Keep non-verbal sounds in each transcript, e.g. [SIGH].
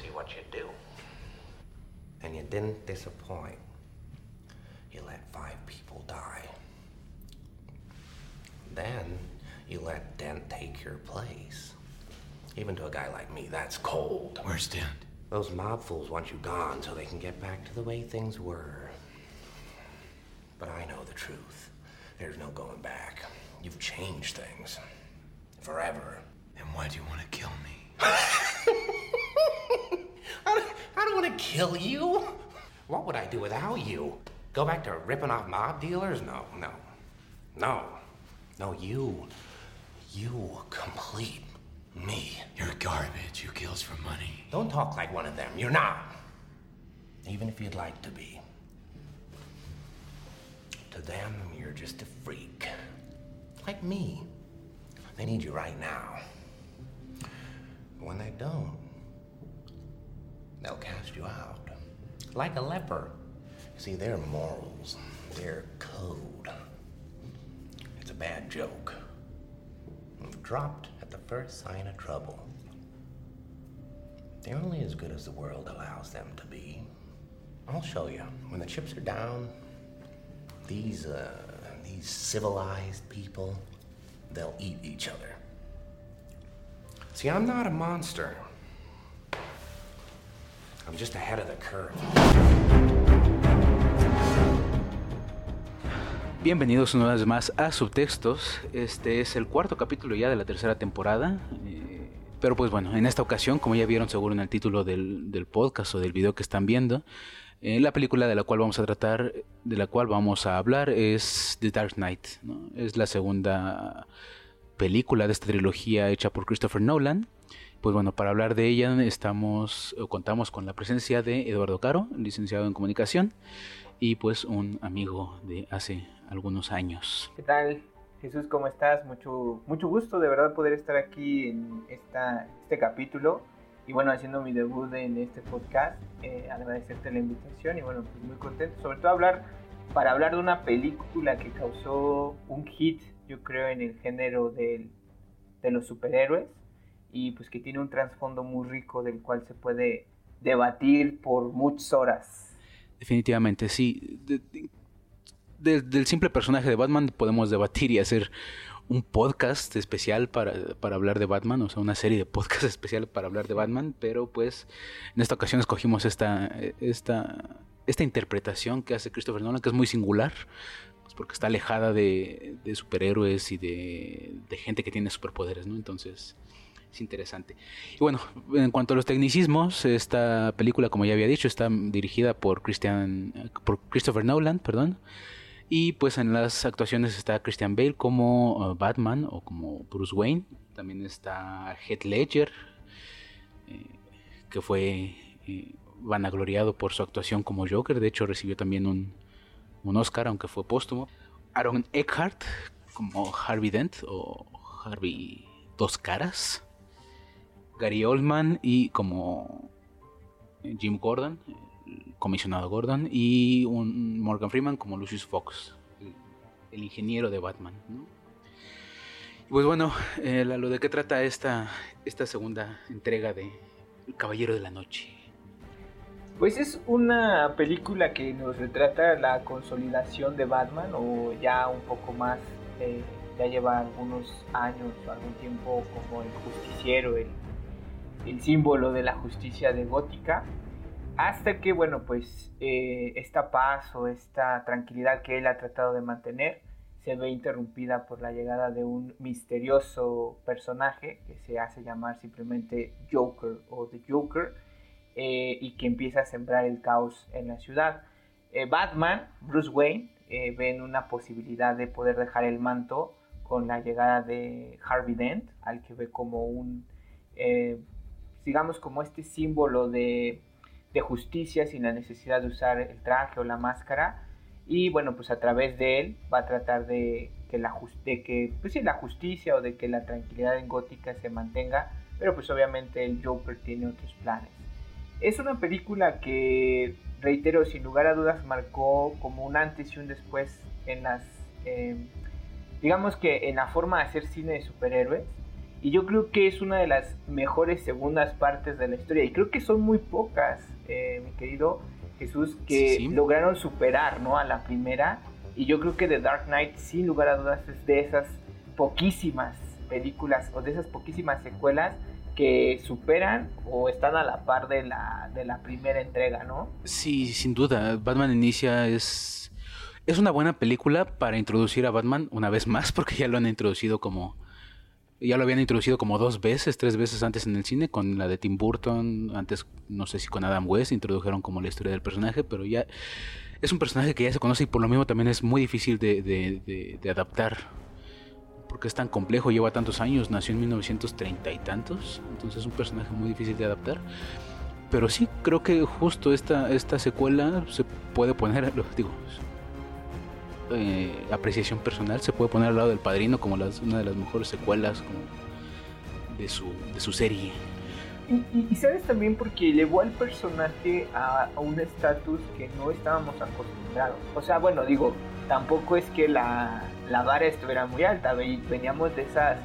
see what you do. And you didn't disappoint. You let five people die. Then you let Dent take your place. Even to a guy like me, that's cold. Where's Dent? Those mob fools want you gone so they can get back to the way things were. But I know the truth. There's no going back. You've changed things. Forever. And why do you want to kill me? [LAUGHS] I don't, I don't want to kill you. What would I do without you? Go back to ripping off mob dealers? No, no. No. No, you. You complete me. You're garbage. Who kills for money? Don't talk like one of them. You're not. Even if you'd like to be. To them, you're just a freak. Like me. They need you right now. But when they don't, they'll cast you out. Like a leper. See, their morals, their code. It's a bad joke. Dropped at the first sign of trouble. They're only as good as the world allows them to be. I'll show you. When the chips are down, these, uh, these civilized people, they'll eat each other. See, I'm not a monster. I'm just ahead of the curve. Bienvenidos una vez más a Subtextos. Este es el cuarto capítulo ya de la tercera temporada. Eh, pero pues bueno, en esta ocasión, como ya vieron seguro en el título del, del podcast o del video que están viendo, eh, la película de la cual vamos a tratar, de la cual vamos a hablar es The Dark Knight. Es la segunda película de esta trilogía hecha por Christopher Nolan. Pues bueno, para hablar de ella estamos o contamos con la presencia de Eduardo Caro, licenciado en comunicación, y pues un amigo de hace algunos años. ¿Qué tal? Jesús, ¿cómo estás? Mucho, mucho gusto de verdad poder estar aquí en esta, este capítulo y bueno, haciendo mi debut en este podcast. Eh, agradecerte la invitación y bueno, pues muy contento, sobre todo hablar, para hablar de una película que causó un hit, yo creo, en el género del, de los superhéroes y pues que tiene un trasfondo muy rico del cual se puede debatir por muchas horas. Definitivamente, sí. De, de, de, del simple personaje de Batman podemos debatir y hacer un podcast especial para, para, hablar de Batman, o sea, una serie de podcast [LAUGHS] especial para hablar de Batman, pero pues en esta ocasión escogimos esta, esta, esta interpretación que hace Christopher Nolan, que es muy singular, pues porque está alejada de, de superhéroes y de, de, gente que tiene superpoderes, ¿no? Entonces es interesante. Y bueno, en cuanto a los tecnicismos, esta película, como ya había dicho, está dirigida por, Christian, por Christopher Nolan, perdón. Y pues en las actuaciones está Christian Bale como uh, Batman o como Bruce Wayne. También está Heath Ledger, eh, que fue eh, vanagloriado por su actuación como Joker. De hecho, recibió también un, un Oscar, aunque fue póstumo. Aaron Eckhart como Harvey Dent o Harvey Dos Caras. Gary Oldman y como Jim Gordon, el comisionado Gordon, y un Morgan Freeman como Lucius Fox, el, ingeniero de Batman. pues bueno, eh, lo de qué trata esta, esta segunda entrega de El Caballero de la Noche. Pues es una película que nos retrata la consolidación de Batman o ya un poco más, eh, ya lleva algunos años o algún tiempo como el justiciero, el el símbolo de la justicia de Gótica, hasta que, bueno, pues eh, esta paz o esta tranquilidad que él ha tratado de mantener se ve interrumpida por la llegada de un misterioso personaje que se hace llamar simplemente Joker o The Joker eh, y que empieza a sembrar el caos en la ciudad. Eh, Batman, Bruce Wayne, eh, ven una posibilidad de poder dejar el manto con la llegada de Harvey Dent, al que ve como un digamos, como este símbolo de, de, justicia sin la necesidad de usar el traje o la máscara. Y bueno, pues a través de él va a tratar de que la, de que, pues sí, la justicia o de que la tranquilidad en Gótica se mantenga. Pero pues obviamente el Joker tiene otros planes. Es una película que, reitero, sin lugar a dudas marcó como un antes y un después en las... Eh, digamos que en la forma de hacer cine de superhéroes Y yo creo que es una de las mejores segundas partes de la historia. Y creo que son muy pocas, eh, mi querido Jesús, que lograron superar ¿no? a la primera. Y yo creo que The Dark Knight, sin lugar a dudas, es de esas poquísimas películas o de esas poquísimas secuelas que superan o están a la par de la, de la primera entrega, ¿no? Sí, sin duda. Batman Inicia es, es una buena película para introducir a Batman una vez más, [LAUGHS] porque ya lo han introducido como ya lo habían introducido como dos veces, tres veces antes en el cine, con la de Tim Burton, antes no sé si con Adam West introdujeron como la historia del personaje, pero ya es un personaje que ya se conoce y por lo mismo también es muy difícil de, de, de, adaptar, porque es tan complejo, lleva tantos años, nació en 1930 y tantos, entonces es un personaje muy difícil de adaptar. Pero sí, creo que justo esta, esta secuela se puede poner, digo, eh, apreciación personal, se puede poner al lado del padrino como las, una de las mejores secuelas de, su, de su serie. Y, sabes también porque elevó al personaje a, un estatus que no estábamos acostumbrados. O sea, bueno, digo, tampoco es que la, la vara estuviera muy alta. Veníamos de esas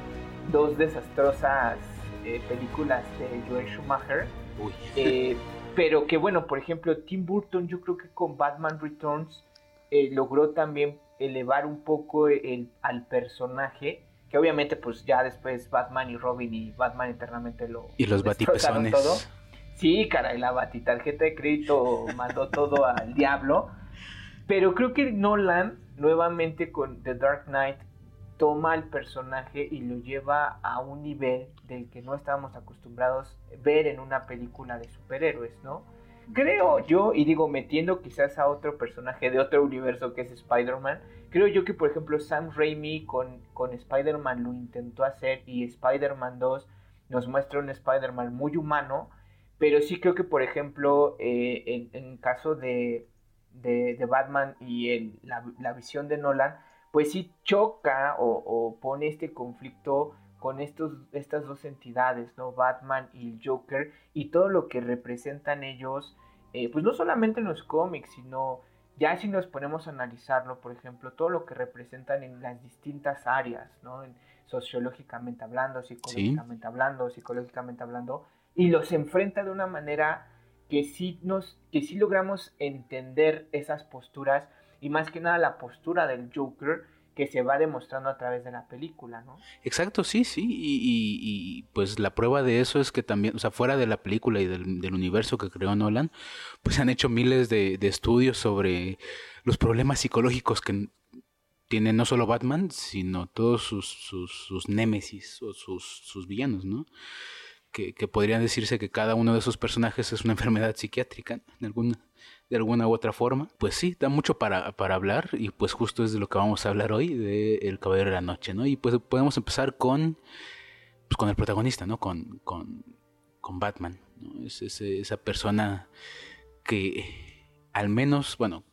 dos desastrosas eh, películas de Joel Schumacher. Eh, pero que bueno, por ejemplo, Tim Burton yo creo que con Batman Returns eh, logró también elevar un poco el, al personaje, que obviamente pues ya después Batman y Robin y Batman eternamente lo... Y los batipezones. Todo. Sí, caray, la batitarjeta de crédito mandó todo al diablo. Pero creo que Nolan, nuevamente con The Dark Knight, toma al personaje y lo lleva a un nivel del que no estábamos acostumbrados ver en una película de superhéroes, ¿no? creo yo, y digo, metiendo quizás a otro personaje de otro universo que es Spider-Man, creo yo que, por ejemplo, Sam Raimi con, con Spider-Man lo intentó hacer y Spider-Man 2 nos muestra un Spider-Man muy humano, pero sí creo que, por ejemplo, eh, en, en, caso de, de, Batman y la, la, visión de Nolan, pues sí choca o, o pone este conflicto con estos, estas dos entidades, ¿no? Batman y el Joker, y todo lo que representan ellos, eh, pues no solamente en los cómics, sino ya si nos ponemos a analizarlo, por ejemplo, todo lo que representan en las distintas áreas, ¿no? sociológicamente hablando, psicológicamente hablando, psicológicamente hablando, y los enfrenta de una manera que sí, nos, que sí logramos entender esas posturas, y más que nada la postura del Joker, que se va demostrando a través de la película, ¿no? Exacto, sí, sí, y, pues la prueba de eso es que también, o sea, fuera de la película y del, universo que creó Nolan, pues han hecho miles de, estudios sobre los problemas psicológicos que tiene no solo Batman, sino todos sus, sus, némesis o sus villanos, ¿no? Que, podrían decirse que cada uno de esos personajes es una [LAUGHS] enfermedad psiquiátrica, de alguna u otra forma. Pues sí, da mucho para, hablar y pues justo es de lo que vamos a hablar hoy, de El Caballero de la Noche, ¿no? Y pues podemos empezar con, pues, con el protagonista, ¿no? Con, con, con Batman, ¿no? Es, esa persona que al menos, bueno,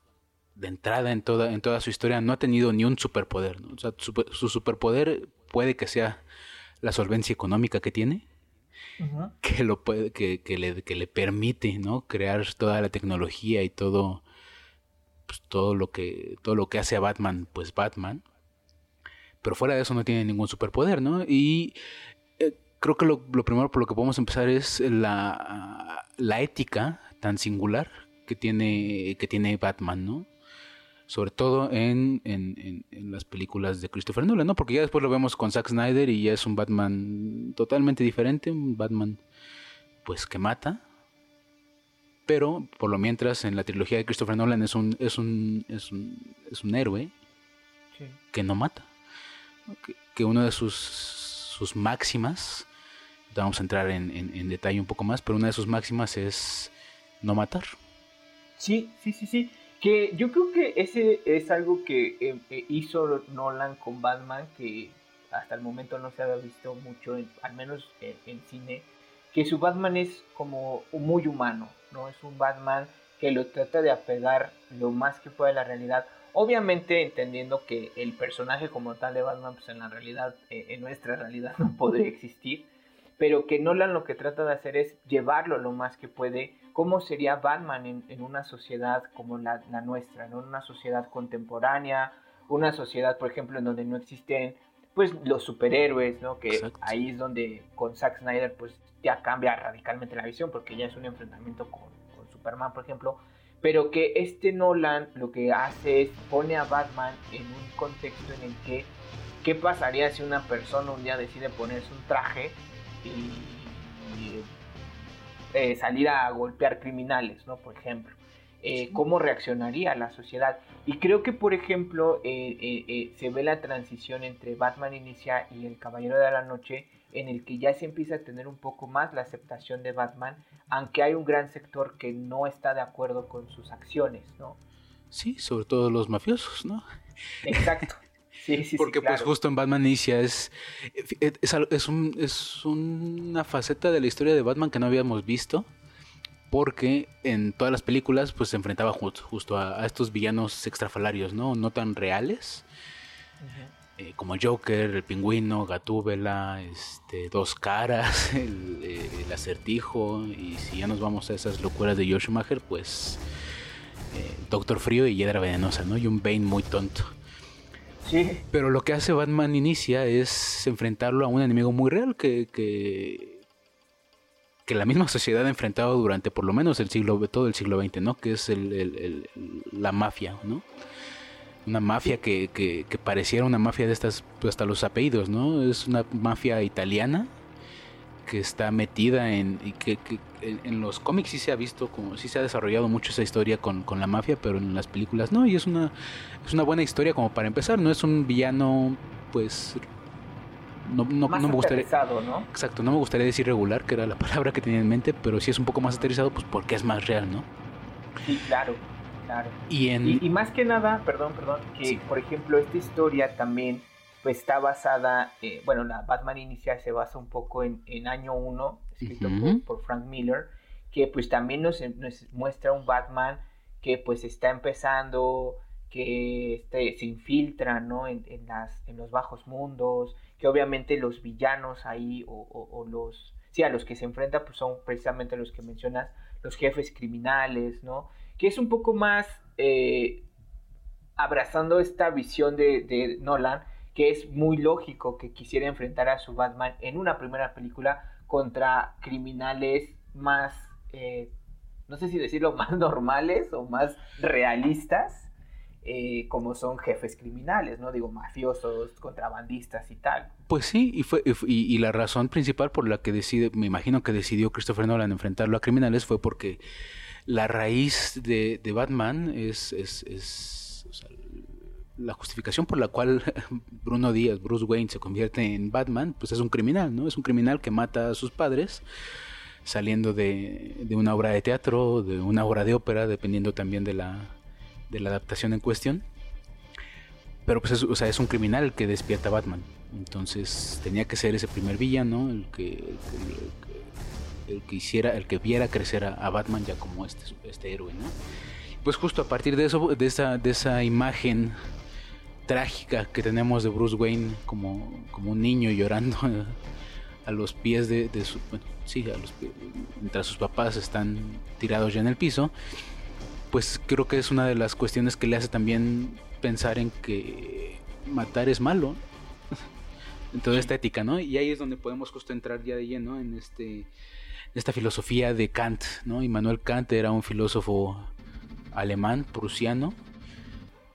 de entrada en toda, en toda su historia no ha tenido ni un superpoder. O sea, su superpoder puede que sea la solvencia económica que tiene, [LAUGHS] que lo puede, que, que, le, que le permite, ¿no? Crear toda la tecnología y todo, pues, todo lo que, todo lo que hace a Batman, pues Batman. Pero fuera de eso no tiene ningún superpoder, ¿no? Y eh, creo que lo, lo, primero por lo que podemos empezar es la, la ética tan singular que tiene, que tiene Batman, ¿no? Sobre todo en, en, en, las películas de Christopher Nolan, ¿no? Porque ya después lo vemos con Zack Snyder y ya es un Batman totalmente diferente, un Batman pues que mata, pero por lo mientras en la trilogía de Christopher Nolan es un es un es un, es un héroe que no mata, que, que una de sus sus máximas, vamos a entrar en, en detalle un poco más, pero una de sus máximas es no matar. Sí, sí, sí, sí. Que yo creo que ese es algo que eh, eh, hizo Nolan con Batman, que hasta el momento no se había visto mucho, al menos en, cine, que su Batman es como muy humano, ¿no? Es un Batman que lo trata de apegar lo más que puede a la realidad. Obviamente entendiendo que el personaje como tal de Batman, pues en la realidad, eh, en nuestra realidad [LAUGHS] no podría existir, pero que Nolan lo que trata de hacer es llevarlo lo más que puede cómo sería Batman en, una sociedad como la, nuestra, ¿no? una sociedad contemporánea, una sociedad, por ejemplo, en donde no existen pues los superhéroes, ¿no? Que Exacto. ahí es donde con Zack Snyder pues ya cambia radicalmente la visión porque ya es un enfrentamiento con, con Superman, por ejemplo, pero que este Nolan lo que hace es pone a Batman en un contexto en el que qué pasaría si una persona un día decide ponerse un traje y, y, eh, salir a golpear criminales, ¿no? Por ejemplo. Eh, ¿Cómo reaccionaría la sociedad? Y creo que, por ejemplo, eh, eh, se ve la transición entre Batman Inicia y El Caballero de la Noche, en el que ya se empieza a tener un poco más la aceptación de Batman, aunque hay un gran sector que no está de acuerdo con sus acciones, ¿no? Sí, sobre todo los mafiosos, ¿no? Exacto. Sí, sí, Porque sí, pues justo en Batman Inicia es, es, al- es un- es una faceta de la historia de Batman que no habíamos visto. Porque en todas las películas pues se enfrentaba ju- justo a, a estos villanos extrafalarios, ¿no? No tan reales. Eh, como Joker, el pingüino, Gatúbela, este, Dos Caras, [LAUGHS] el, eh, el acertijo. Y si ya nos vamos a esas locuras de George Schumacher, pues eh, Doctor Frío y Hiedra Venenosa, ¿no? Y un Bane muy tonto. Sí, Pero lo que hace Batman Inicia es enfrentarlo a un enemigo muy real que, que, que la misma sociedad ha enfrentado durante por lo menos el siglo, todo el siglo XX, ¿no? Que es el, la mafia, ¿no? Una mafia que, que- que pareciera una mafia de estas, pues, hasta los apellidos, ¿no? Es una mafia italiana que está metida en y que, que en, los cómics sí se ha visto como sí se ha desarrollado mucho esa historia con, con la mafia pero en las películas no y es una es una buena historia como para empezar no es un villano pues no, no, más no me gustaría ¿no? exacto no me gustaría decir regular que era la [LAUGHS] palabra que tenía en mente pero sí es un poco más aterrizado pues porque es más real no Sí, claro, claro. y en Y, y más que nada, perdón, perdón, que Sí. por ejemplo esta historia también pues está basada, eh, bueno, la Batman inicial se basa un poco en, en Año 1, escrito Ujú. por, por Frank Miller, que pues también nos, nos muestra un Batman que pues está empezando, que este, se infiltra, ¿no? En, en las, en los bajos mundos, que obviamente los villanos ahí o, o- o los, sí, a los que se enfrenta pues son precisamente los que mencionas, los jefes criminales, ¿no? Que es un poco más eh, abrazando esta visión de, de Nolan, que es muy lógico que quisiera enfrentar a su Batman en una primera película contra criminales más, eh, no sé si decirlo, [LAUGHS] más normales o más realistas, eh, como son jefes criminales, ¿no? Digo, mafiosos, contrabandistas y tal. Pues sí, y, fue, y, la razón principal por la que decide, me imagino que decidió Christopher Nolan enfrentarlo a criminales fue porque la raíz de, de Batman es, la justificación por la cual [LAUGHS] Bruno Díaz, Bruce Wayne, se convierte en Batman, pues es un criminal, ¿no? Es un criminal que mata a sus padres saliendo de, de una obra de teatro, de una obra de ópera, dependiendo también de la, de la adaptación en cuestión. Pero pues es, o sea, es un criminal que despierta a Batman. Entonces tenía que ser ese primer villano el que, el que, el que hiciera, el que viera crecer a, a Batman ya como este, este héroe, ¿no? Pues justo a partir de eso, de esa, de esa imagen trágica que tenemos de Bruce Wayne como, como un niño llorando a los pies de, su, bueno, sí, a los pies, mientras sus papás están tirados ya en el piso, pues creo que es una de las cuestiones que le hace también pensar en que matar es malo en toda esta ética, ¿no? Y ahí es donde podemos justo entrar ya de lleno en este esta filosofía de Kant, ¿no? Immanuel Kant era un filósofo alemán, prusiano,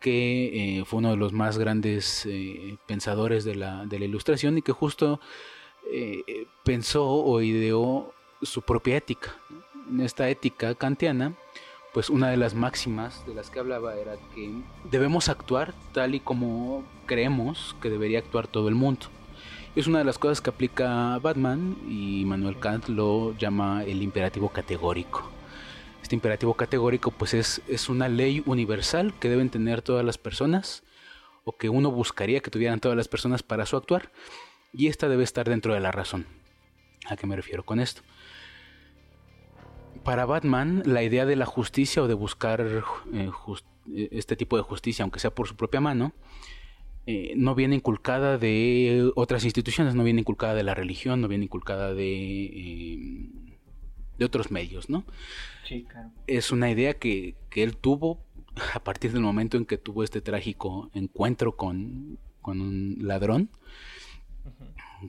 que eh, fue uno de los más grandes eh, pensadores de la, ilustración y que justo eh, pensó o ideó su propia ética. En esta ética kantiana, pues una de las máximas de las que hablaba era que debemos actuar tal y como creemos que debería actuar todo el mundo. Es una de las cosas que aplica Batman y Manuel Kant lo llama el imperativo categórico. Este imperativo categórico pues es, es una ley universal que deben tener todas las personas o que uno buscaría que tuvieran todas las personas para su actuar y esta debe estar dentro de la razón. ¿A qué me refiero con esto? Para Batman, la idea de la justicia o de buscar eh, este tipo de justicia, aunque sea por su propia mano, eh, no viene inculcada de otras instituciones, no viene inculcada de la religión, no viene inculcada de, eh, de otros medios, ¿no? Sí, claro. Es una idea que, que, él tuvo a partir del momento en que tuvo este trágico encuentro con, con un ladrón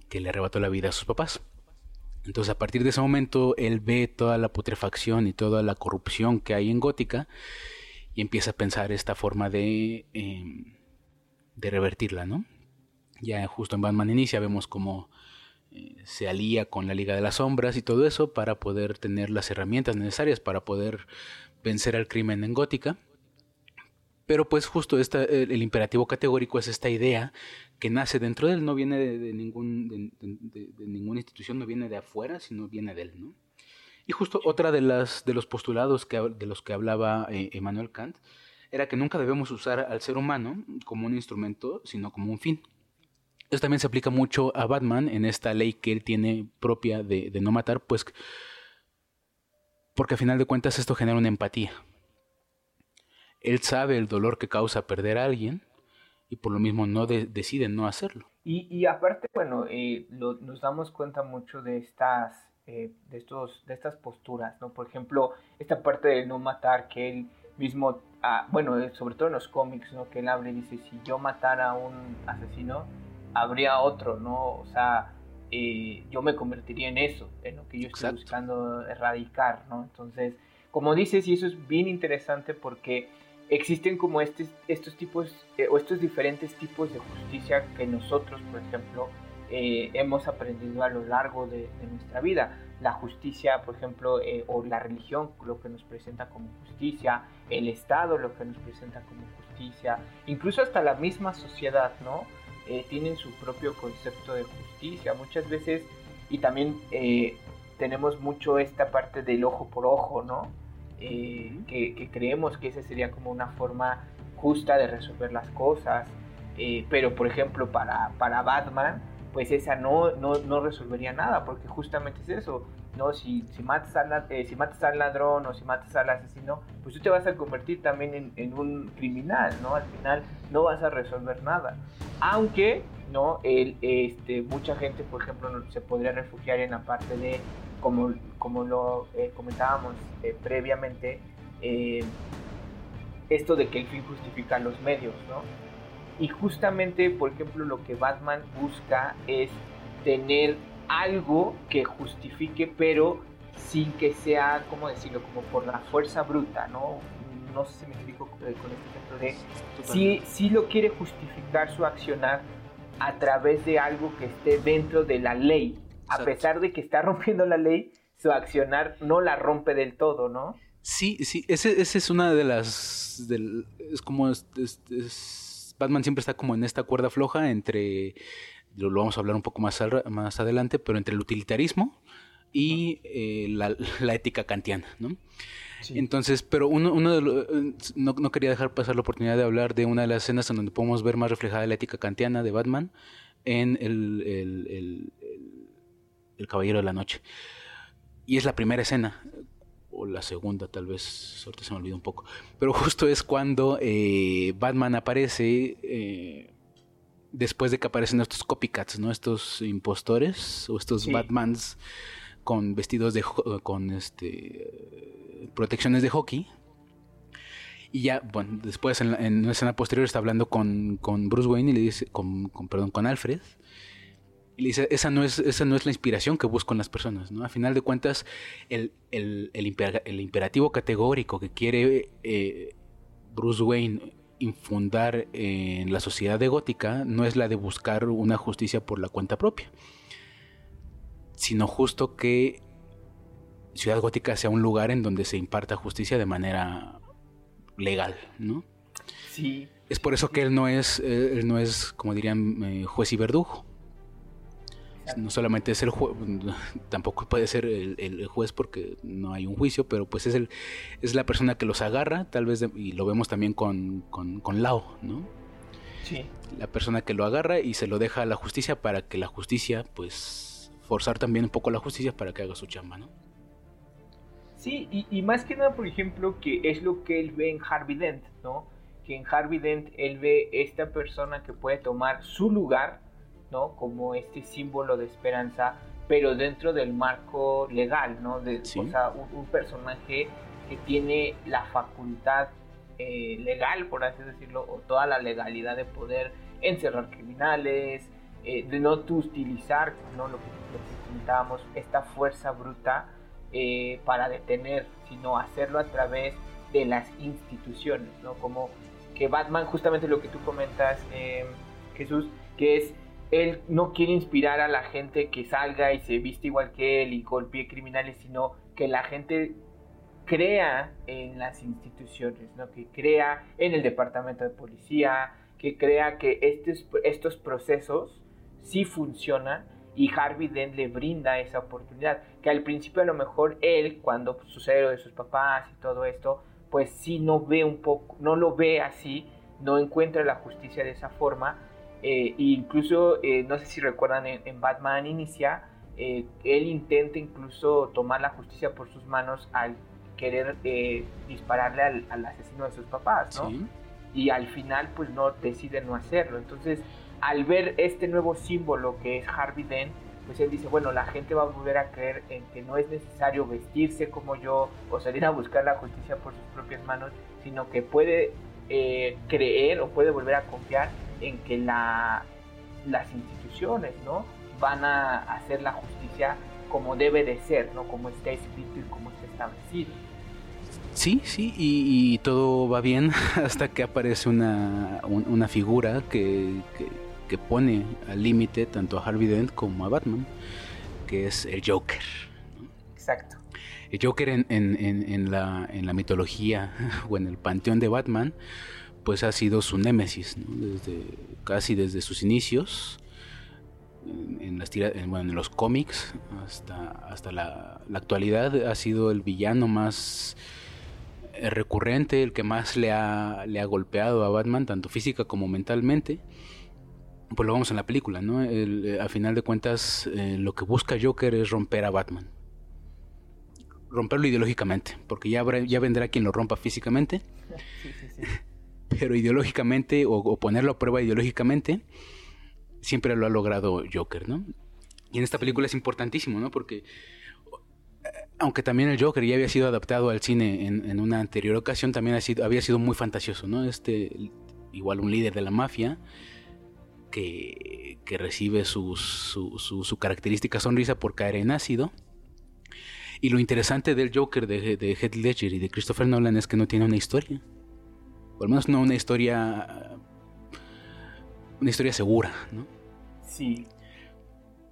que le arrebató la vida a sus papás. Entonces a partir de ese momento él ve toda la putrefacción y toda la corrupción que hay en Gótica y empieza a pensar esta forma de, em, de revertirla, ¿no? Ya justo en Batman Inicia vemos cómo eh, se alía con la Liga de las Sombras y todo eso para poder tener las herramientas necesarias para poder vencer al crimen en Gótica. Pero pues justo esta, el, imperativo categórico es esta idea que nace dentro de él, no viene de, ningún, de, ninguna institución, no viene de afuera, sino viene de él. ¿no? Y justo otra de, las, de los postulados que, de los que hablaba eh, Emmanuel Kant era que nunca debemos usar al ser humano como un instrumento, sino como un fin. Esto también se aplica mucho a Batman en esta ley que él tiene propia de, no matar, pues porque a final de cuentas esto genera una empatía. Él sabe el dolor que causa perder a alguien y por lo mismo no decide no hacerlo. Y, aparte, bueno, eh, nos damos cuenta mucho de estas, eh, de, estos, de estas posturas, ¿no? Por ejemplo, esta parte de no matar que él mismo, ah, bueno, eh, sobre todo en los cómics, ¿no? Que él habla y dice, si yo matara a un asesino, habría otro, ¿no? O sea, yo me convertiría en eso, en lo que yo estoy buscando erradicar, ¿no? Entonces, como dices, y eso es bien interesante porque existen como este, estos tipos eh, o estos diferentes tipos de justicia que nosotros, por ejemplo, eh, hemos aprendido a lo largo de, nuestra vida. La justicia, por ejemplo, eh, o la religión, lo que nos presenta como justicia, el Estado, lo que nos presenta como justicia, incluso hasta la misma sociedad, ¿no? Tienen su propio concepto de justicia. Muchas veces, y también tenemos mucho esta parte del ojo por ojo, ¿no? Eh, que, creemos que esa sería como una forma justa de resolver las cosas. Eh, pero, por ejemplo, para, para Batman, pues esa no, no, no, resolvería nada, porque justamente es eso. ¿No? Si, si, matas al, eh, si matas al ladrón o si matas al asesino, pues tú te vas a convertir también en, en, un criminal, ¿no? Al final no vas a resolver nada. Aunque, ¿no? El, este, mucha gente, por ejemplo, se podría refugiar en la parte de como, como lo eh, comentábamos eh, previamente, esto de que el fin justifica los medios, ¿no? Y justamente, por ejemplo, lo que Batman busca es tener algo que justifique, pero sin que sea, ¿cómo decirlo?, como por la fuerza bruta, ¿no? No sé si me explico con este ejemplo de... Si, si lo quiere justificar su accionar a través de algo que esté dentro de la ley, a pesar de que está [LAUGHS] rompiendo la ley, su accionar no la rompe del todo, ¿no? Sí, sí, ese, es una de las... es como... Batman siempre está como en esta cuerda floja entre... Lo, vamos a hablar un poco más, más adelante, pero entre el utilitarismo y eh, la, ética kantiana, ¿no? Entonces, pero uno, uno de eh, no, no, quería dejar pasar la oportunidad de hablar de una de las escenas en donde podemos ver más reflejada la ética kantiana de Batman en el el Caballero de la Noche. Y es la primera escena, o la segunda tal vez, suerte se me olvidó un poco. Pero justo es cuando eh, Batman aparece eh, después de que aparecen estos copycats, ¿no? Estos impostores o estos Batmans con vestidos de con este protecciones de hockey. Y ya, bueno, después en, en una escena posterior está hablando con, con Bruce Wayne y le dice, con, con, perdón, con Alfred y le dice, esa no es, esa no es la inspiración que busco en las personas, ¿no? A final de cuentas, el, imperativo categórico que quiere eh, Bruce Wayne infundar en la sociedad de gótica no es la de buscar una justicia por la cuenta propia, sino justo que Ciudad Gótica sea un lugar en donde se imparta justicia de manera legal, ¿no? Sí. Es por eso que él no es, él no es como dirían, eh, juez y verdugo no solamente es el juez, tampoco puede ser el, juez porque no hay un juicio, pero pues es el es la persona que los agarra, tal vez, y lo vemos también con, con, con Lao, ¿no? Sí. La persona que lo agarra y se lo deja a la justicia para que la justicia, pues, forzar también un poco a la justicia para que haga su chamba, ¿no? Sí, y, y más que nada, por ejemplo, que es lo que él ve en Harvey Dent, ¿no? Que en Harvey Dent él ve esta persona que puede tomar su lugar ¿no? Como este símbolo de esperanza, pero dentro del marco legal, ¿no? De, O sea, un, personaje que tiene la facultad eh, legal, por así decirlo, o toda la legalidad de poder encerrar criminales, eh, de no utilizar, ¿no? Lo, que, comentábamos, esta fuerza bruta eh, para detener, sino hacerlo a través de las instituciones, ¿no? Como que Batman, justamente lo que tú comentas, eh, Jesús, que es él no quiere inspirar a la gente que salga y se viste igual que él y golpee criminales, sino que la gente crea en las instituciones, ¿no? que crea en el departamento de policía, que crea que estos, estos procesos sí funcionan y Harvey Dent le brinda esa oportunidad, que al principio a lo mejor él, cuando sucede lo de sus papás y todo esto, pues sí no ve un poco, no lo ve así, no encuentra la justicia de esa forma, eh, incluso, eh, no sé si recuerdan, en, Batman Inicia, eh, él intenta incluso tomar la justicia por sus manos al querer dispararle al, asesino de sus papás, ¿no? Y al final, pues no decide no hacerlo. Entonces, al ver este nuevo símbolo que es Harvey Dent, pues él dice, bueno, la gente va a volver a creer en que no es necesario vestirse como yo o salir a buscar la justicia por sus propias manos, sino que puede creer o puede volver a confiar en que la, las instituciones ¿no? van a hacer la justicia como debe de ser, ¿no? como está escrito y como está establecido. Sí, sí, y, todo va bien [LAUGHS] hasta que aparece una, una figura que, que, pone al límite tanto a Harvey Dent como a Batman, que es el Joker. Exacto. El Joker en, en, en, la, en la mitología [LAUGHS] o en el panteón de Batman, pues ha sido su némesis, desde, casi desde sus inicios, en, las en, los cómics hasta, hasta la, actualidad, ha sido el villano más eh, recurrente, el que más le ha, le ha golpeado a Batman, tanto física como mentalmente. Pues lo vamos en la película, ¿no? Eh, a final de cuentas, eh, lo que busca Joker es romper a Batman romperlo ideológicamente, porque ya, ya vendrá quien lo rompa físicamente. [LAUGHS] Sí, sí, sí pero ideológicamente o, ponerlo a prueba ideológicamente, siempre lo ha logrado Joker, ¿no? Y en esta película es importantísimo, ¿no? Porque aunque también el Joker ya había sido adaptado al cine en, una anterior ocasión, también había sido muy fantasioso, ¿no? Este, igual un líder de la mafia que, que recibe su, su, característica sonrisa por caer en ácido. Y lo interesante del Joker de, de Heath Ledger y de Christopher Nolan es que no tiene una historia o al menos no una historia una historia segura, ¿no? Sí.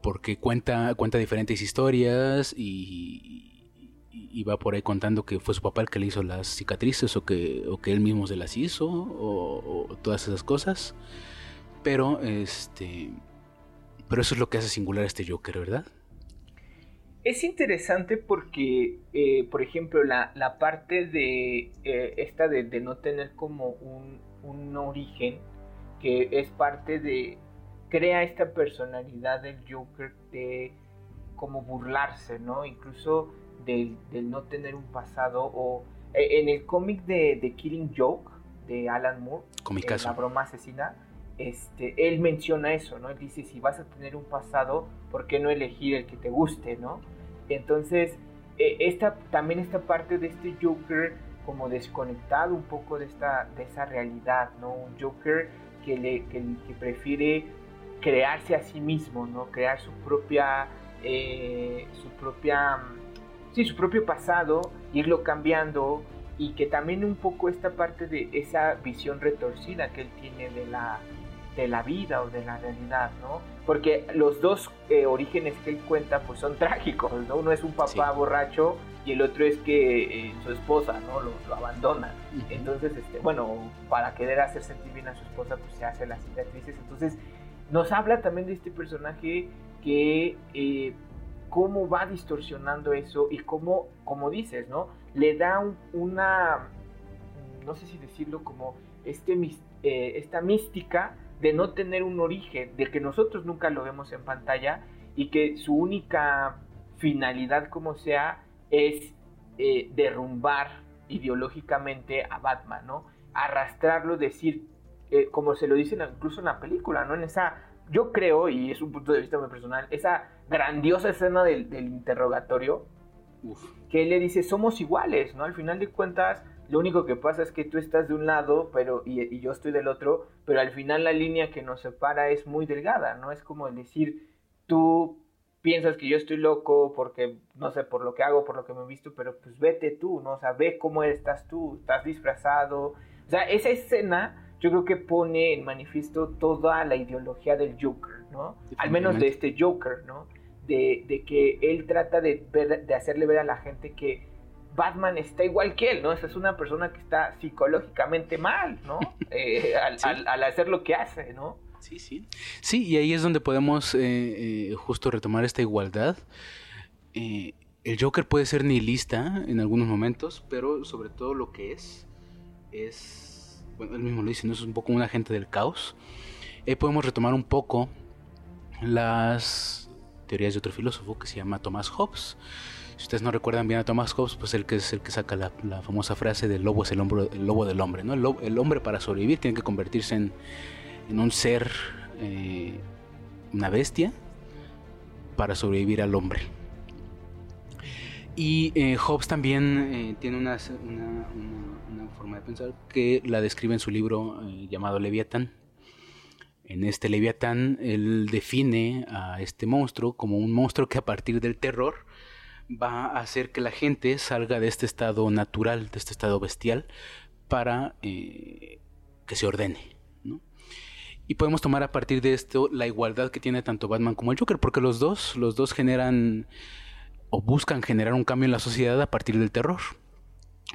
Porque cuenta, cuenta diferentes historias y, va por ahí contando que fue su papá el que le hizo las cicatrices o que, o que él mismo se las hizo o, todas esas cosas. Pero, este, pero eso es lo que hace singular a este Joker, ¿verdad? Es interesante porque, eh, por ejemplo, la, parte de eh, esta de, no tener como un, origen, que es parte de, crea esta personalidad del Joker de como burlarse, ¿no? Incluso del, no tener un pasado o eh, en el cómic de, de, Killing Joke de Alan Moore, la broma asesina, este, él menciona eso, ¿no? Él dice, si vas a tener un pasado, ¿por qué no elegir el que te guste, ¿no? Entonces, eh, esta, también esta parte de este Joker como desconectado un poco de, esta, de esa realidad, ¿no? Un Joker que, le, que, prefiere crearse a sí mismo, ¿no? Crear su propia, eh, su propia, sí, su propio pasado, irlo cambiando y que también un poco esta parte de esa visión retorcida que él tiene de la, de la vida o de la realidad, ¿no? Porque los dos eh, orígenes que él cuenta pues son [LAUGHS] trágicos, ¿no? Uno es un papá borracho y el otro es que eh, su esposa, ¿no? Lo, abandona. Entonces, este, bueno, para querer hacer sentir bien a su esposa pues se hace las cicatrices. Entonces, nos habla también de este personaje que eh, cómo va distorsionando eso y cómo, como dices, ¿no? Le da una, no sé si decirlo como este, esta mística de no tener un origen, de que nosotros nunca lo vemos en pantalla y que su única finalidad como sea es eh, derrumbar ideológicamente a Batman, ¿no? Arrastrarlo, decir, eh, como se lo dicen incluso en la película, ¿no? En esa, yo creo, y es un punto de vista muy personal, esa grandiosa escena del, interrogatorio, que él le dice, somos iguales, ¿no? Al final de cuentas, lo único que pasa es que tú estás de un lado pero y, yo estoy del otro, pero al final la línea que nos separa es muy delgada, ¿no? Es como decir, tú piensas que yo estoy loco porque, no sé, por lo que hago, por lo que me he visto, pero pues vete tú, ¿no? O sea, ve cómo estás tú, estás disfrazado. O sea, esa escena yo creo que pone en manifiesto toda la ideología del Joker, ¿no? Al menos de este Joker, ¿no? De, de que él trata de, de hacerle ver a la gente que Batman está igual que él, ¿no? Esa es una persona que está psicológicamente mal, ¿no? [LAUGHS] Eh, al, hacer lo que hace, ¿no? Sí, sí. Sí, y ahí es donde podemos eh, eh, justo retomar esta igualdad. el Joker puede ser nihilista en algunos momentos, pero sobre todo lo que es, es, bueno, él mismo lo dice, ¿no? Es un poco un agente del caos. podemos retomar un poco las teorías de otro filósofo que se llama Thomas Hobbes si ustedes no recuerdan bien a Thomas Hobbes, pues el que es el que saca la, famosa frase del lobo es el, el lobo del hombre, ¿no? El, hombre para sobrevivir tiene que convertirse en, un ser, eh, una bestia, para sobrevivir al hombre. Y eh, Hobbes también eh, tiene una, forma de pensar que la describe en su libro llamado Leviatán. En este Leviatán él define a este monstruo como un monstruo que a partir del terror va a hacer que la gente salga de este estado natural, de este estado bestial, para eh, que se ordene. Y podemos tomar a partir de esto la igualdad que tiene tanto Batman como el Joker, porque los dos, los dos generan o buscan generar un cambio en la sociedad a partir del terror.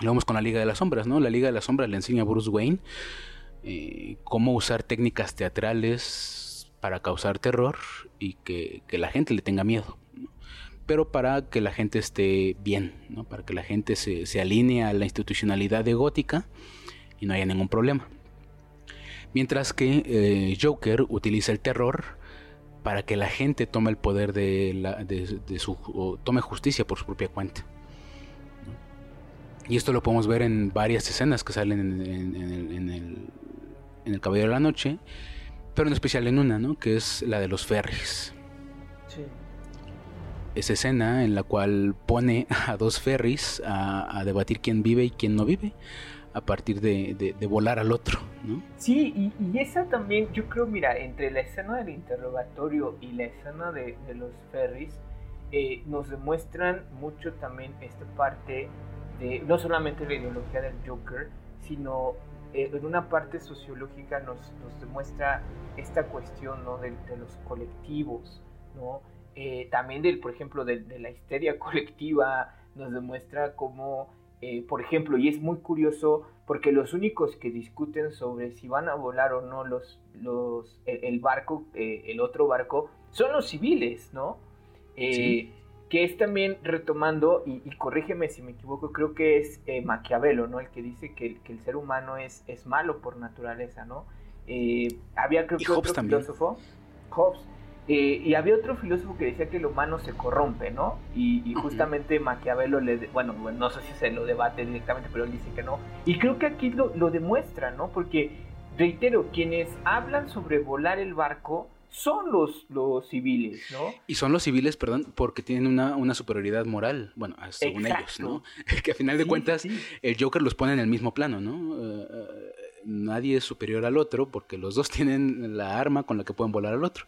Lo vemos con la Liga de las Sombras, ¿no? La Liga de las Sombras le enseña a Bruce Wayne eh, cómo usar técnicas teatrales para causar terror y que, que la gente le tenga miedo pero para que la gente esté bien, ¿no? para que la gente se, se alinee a la institucionalidad de Gótica y no haya ningún problema. Mientras que eh, Joker utiliza el terror para que la gente tome el poder de, la, de, su tome justicia por su propia cuenta. Y esto lo podemos ver en varias escenas que salen en, en, el, en el Caballero de la Noche, pero en especial en una, ¿no? que es la de los ferries. Esa escena en la cual pone [LAUGHS] a dos ferries a, debatir quién vive y quién no vive a partir de, volar al otro, ¿no? Sí, y, esa también, yo creo, mira, entre la escena del interrogatorio y la escena de, los ferries, eh, nos demuestran mucho también esta parte de, no solamente la ideología del Joker, sino eh, en una parte sociológica nos, demuestra esta cuestión, ¿no? De los colectivos, ¿no? Eh, también del, por ejemplo, de, la histeria colectiva, nos demuestra cómo, eh, por ejemplo, y es muy curioso porque los únicos que discuten sobre si van a volar o no los, los, el, barco, eh, el otro barco, son los civiles, ¿no? Que es también retomando, y, corrígeme si me equivoco, creo que es Maquiavelo, ¿no? El que dice que, que, el ser humano es, es malo por naturaleza, ¿no? había creo que otro filósofo, Hobbes, eh, y había otro filósofo que decía que el humano se corrompe, ¿no? Y, justamente Maquiavelo le, bueno, no sé si se lo debate directamente, pero él dice que no. Y creo que aquí lo, lo demuestra, ¿no? Porque, reitero, quienes hablan sobre volar el barco son los, los civiles, ¿no? Y son los civiles, perdón, porque tienen una, una superioridad moral, bueno, según ellos, ¿no? [LAUGHS] que a final de cuentas el Joker los pone en el mismo plano, ¿no? Eh, eh, nadie es superior al otro porque los dos [LAUGHS] tienen la arma con la que pueden volar al otro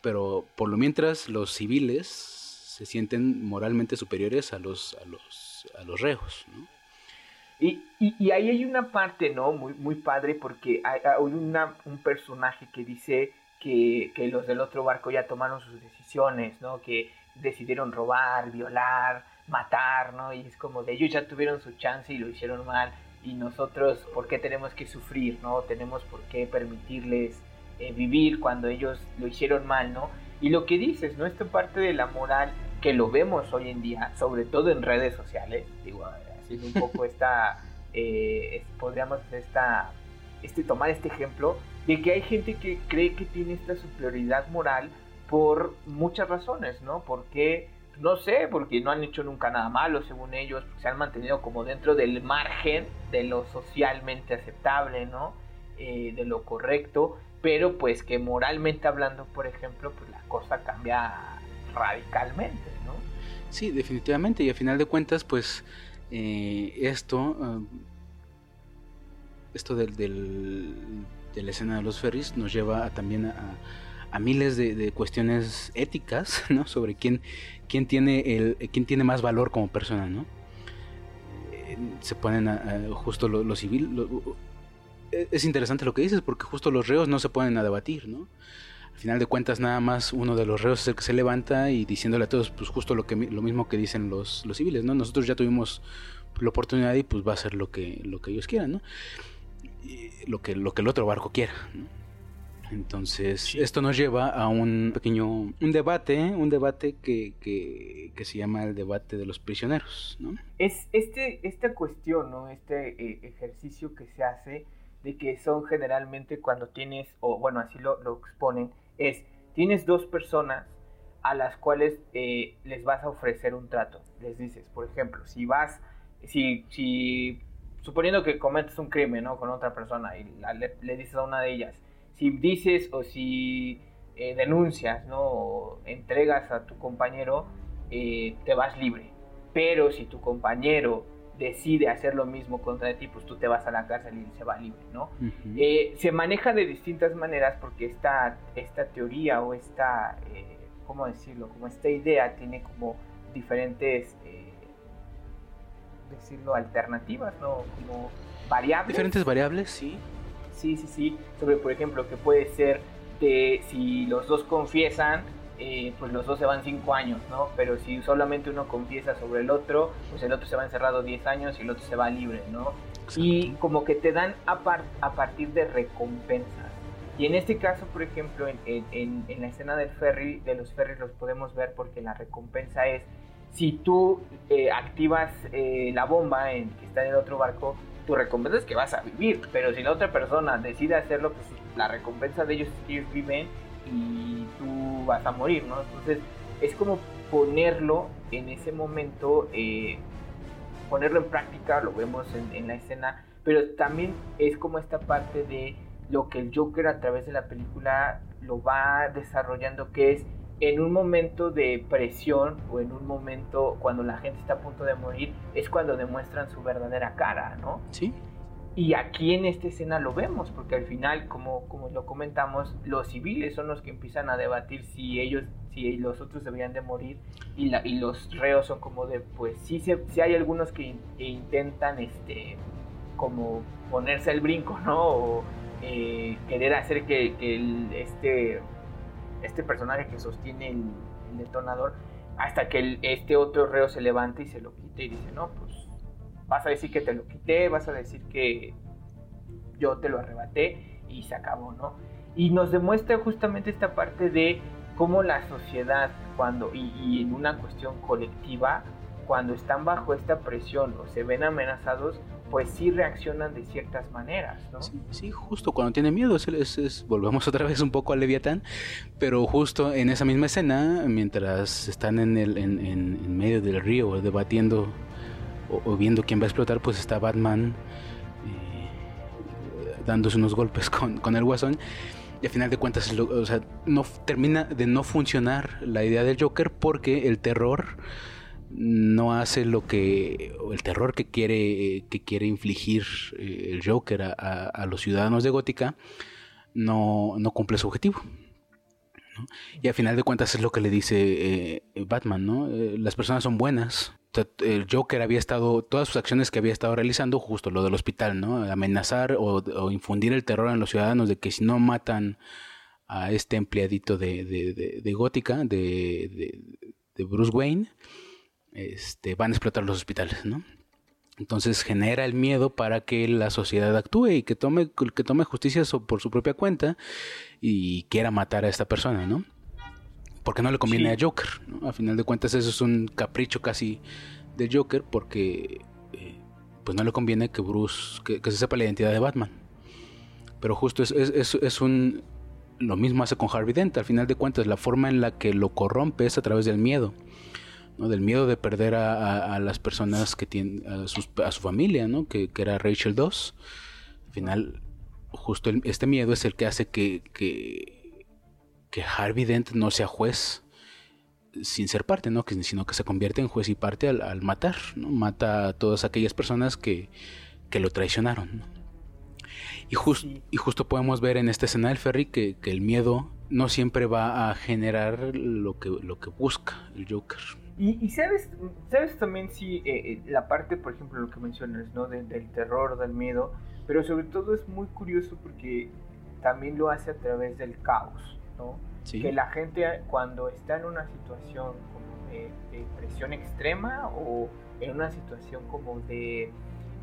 pero por lo mientras los civiles se sienten moralmente superiores a los, a los, a los reos. ¿no? Y, y, ahí hay una parte, ¿no? Muy, muy padre porque hay, una, un personaje que dice que, que, los del otro barco ya tomaron sus decisiones, ¿no? Que decidieron robar, violar, matar, ¿no? Y es como de ellos ya tuvieron su chance y lo hicieron mal. Y nosotros, ¿por qué tenemos que sufrir, ¿no? Tenemos por qué permitirles eh, vivir cuando ellos lo hicieron mal, ¿no? Y lo que dices, ¿no? Esta parte de la moral que lo vemos hoy en día, sobre todo en redes sociales, digo, haciendo un poco esta, [LAUGHS] eh, podríamos esta, este, tomar este ejemplo, de que hay gente que cree que tiene esta superioridad moral por muchas razones, ¿no? Porque, no sé, porque no han hecho nunca nada malo, según ellos, se han mantenido como dentro del margen de lo socialmente aceptable, ¿no? Eh, de lo correcto, pero pues que moralmente hablando, por ejemplo, pues la cosa cambia radicalmente, ¿no? Sí, definitivamente, y a final de cuentas, pues eh, esto, esto del, del, de la escena de los ferries nos lleva también a, a miles de, cuestiones éticas, [LAUGHS] ¿no? Sobre quién, quién, tiene el, quién tiene más valor como persona, ¿no? Eh, se ponen a, justo lo, civil. E, es interesante lo que dices porque justo los reos no se ponen a debatir, ¿no? Al final de cuentas nada más uno de los reos es el que se levanta y diciéndole a todos pues justo lo que lo mismo que dicen los, los civiles, ¿no? Nosotros ya tuvimos la oportunidad y pues va a ser lo que lo que ellos quieran, ¿no? lo que lo que el otro barco quiera, ¿no? Entonces, esto nos lleva a un pequeño un debate, un debate que, que, se llama el debate de los prisioneros, ¿no? Es este, esta cuestión, ¿no? Este eh, ejercicio que se hace de que son generalmente cuando tienes, o bueno, así lo, lo exponen, es, tienes dos personas a las cuales eh, les vas a ofrecer un trato. Les dices, por ejemplo, si vas, si, si suponiendo que cometes un crimen, ¿no? Con otra persona y le dices a una de ellas, si dices o si eh, denuncias, ¿no? O entregas a tu compañero, eh, te vas libre. Pero si tu compañero decide hacer lo mismo contra ti, pues tú te vas a la cárcel y se va libre, ¿no? Eh, se maneja de distintas maneras porque esta, esta teoría o esta, ¿cómo decirlo? Como esta idea tiene como diferentes, decirlo, alternativas, ¿no? Como variables. Diferentes variables, sí. Sí, sí, sí. Sobre, por ejemplo, que puede ser de si los dos confiesan, eh, pues los dos se van 5 años, ¿no? Pero si solamente uno confiesa sobre el otro, pues el otro se va encerrado 10 años y el otro se va libre, ¿no? Y como que te dan a, a partir de recompensas. Y en este caso, por ejemplo, en, en, en, la escena del ferry, de los ferries los podemos ver porque la recompensa es si tú eh, activas eh, la bomba en, que está en el otro barco, tu recompensa es que vas a vivir, pero si la otra persona decide hacerlo, pues la recompensa de ellos es que ellos viven y tú vas a morir, ¿no? Entonces es como ponerlo en ese momento, eh, ponerlo en práctica, lo vemos en, en la escena, pero también es como esta parte de lo que el Joker a través de la película lo va desarrollando, que es en un momento de presión o en un momento cuando la gente está a punto de morir, es cuando demuestran su verdadera cara, ¿no? Sí. Y aquí en esta escena lo vemos, porque al final, como, como lo comentamos, los civiles son los que empiezan a debatir si ellos, si los otros deberían de morir, y, la, y los reos son como de, pues sí, sí hay algunos que, intentan, este, como ponerse el brinco, ¿no? O eh, querer hacer que, que este este personaje que sostiene el, detonador, hasta que este otro reo se levanta y se lo quite y dice, no, pues vas a decir que te lo quité, vas a decir que yo te lo arrebaté y se acabó, ¿no? Y nos demuestra justamente esta parte de cómo la sociedad, cuando, y, y en una cuestión colectiva, cuando están bajo esta presión o se ven amenazados, pues sí reaccionan de ciertas maneras, ¿no? Sí, justo cuando tiene miedo, es, volvemos otra vez un poco a Leviatán, pero justo en esa misma escena, mientras están en, el, en, medio del río debatiendo o, viendo quién va a explotar, pues está Batman eh, dándose unos golpes [LAUGHS] con, con el guasón. Y al final de cuentas, no termina de no funcionar la idea del Joker porque el terror no hace lo que el terror que quiere que quiere infligir eh, el Joker a, los ciudadanos de Gótica no, no cumple su objetivo y al final de cuentas es lo que le dice eh, Batman no eh, las personas son buenas el Joker había estado todas sus acciones que había estado realizando justo lo del hospital no amenazar o, infundir el terror en los ciudadanos de que si no matan a este empleadito de, de, de Gótica de, de Bruce Wayne este, van a explotar los hospitales, ¿no? Entonces genera el miedo para que la sociedad actúe y que tome, que tome justicia por su propia cuenta y quiera matar a esta persona, ¿no? Porque no le conviene a Joker, ¿no? A final de cuentas eso es un capricho casi de Joker porque eh, pues no le conviene que Bruce, que, se sepa la identidad de Batman. Pero justo es, es, es, un... Lo mismo hace con Harvey Dent, al final de cuentas la forma en la que lo corrompe es a través del miedo del miedo de perder a, las personas que tienen, a, su familia, ¿no? que, era Rachel 2. Al final, justo este miedo es el que hace que, que, que, Harvey Dent no sea juez sin ser parte, ¿no? Que, sino que se convierte en juez y parte al, matar, ¿no? mata a todas aquellas personas que, que lo traicionaron. Y, justo podemos ver en esta escena del ferry que, el miedo no siempre va a generar lo que, lo que busca el Joker. Y, sabes, sabes también si eh, eh, la parte, por ejemplo, lo que mencionas, ¿no? del terror, del miedo, pero sobre todo es muy curioso porque también lo hace a través del caos, ¿no? Que la gente cuando está en una situación como de, presión extrema o en una situación como de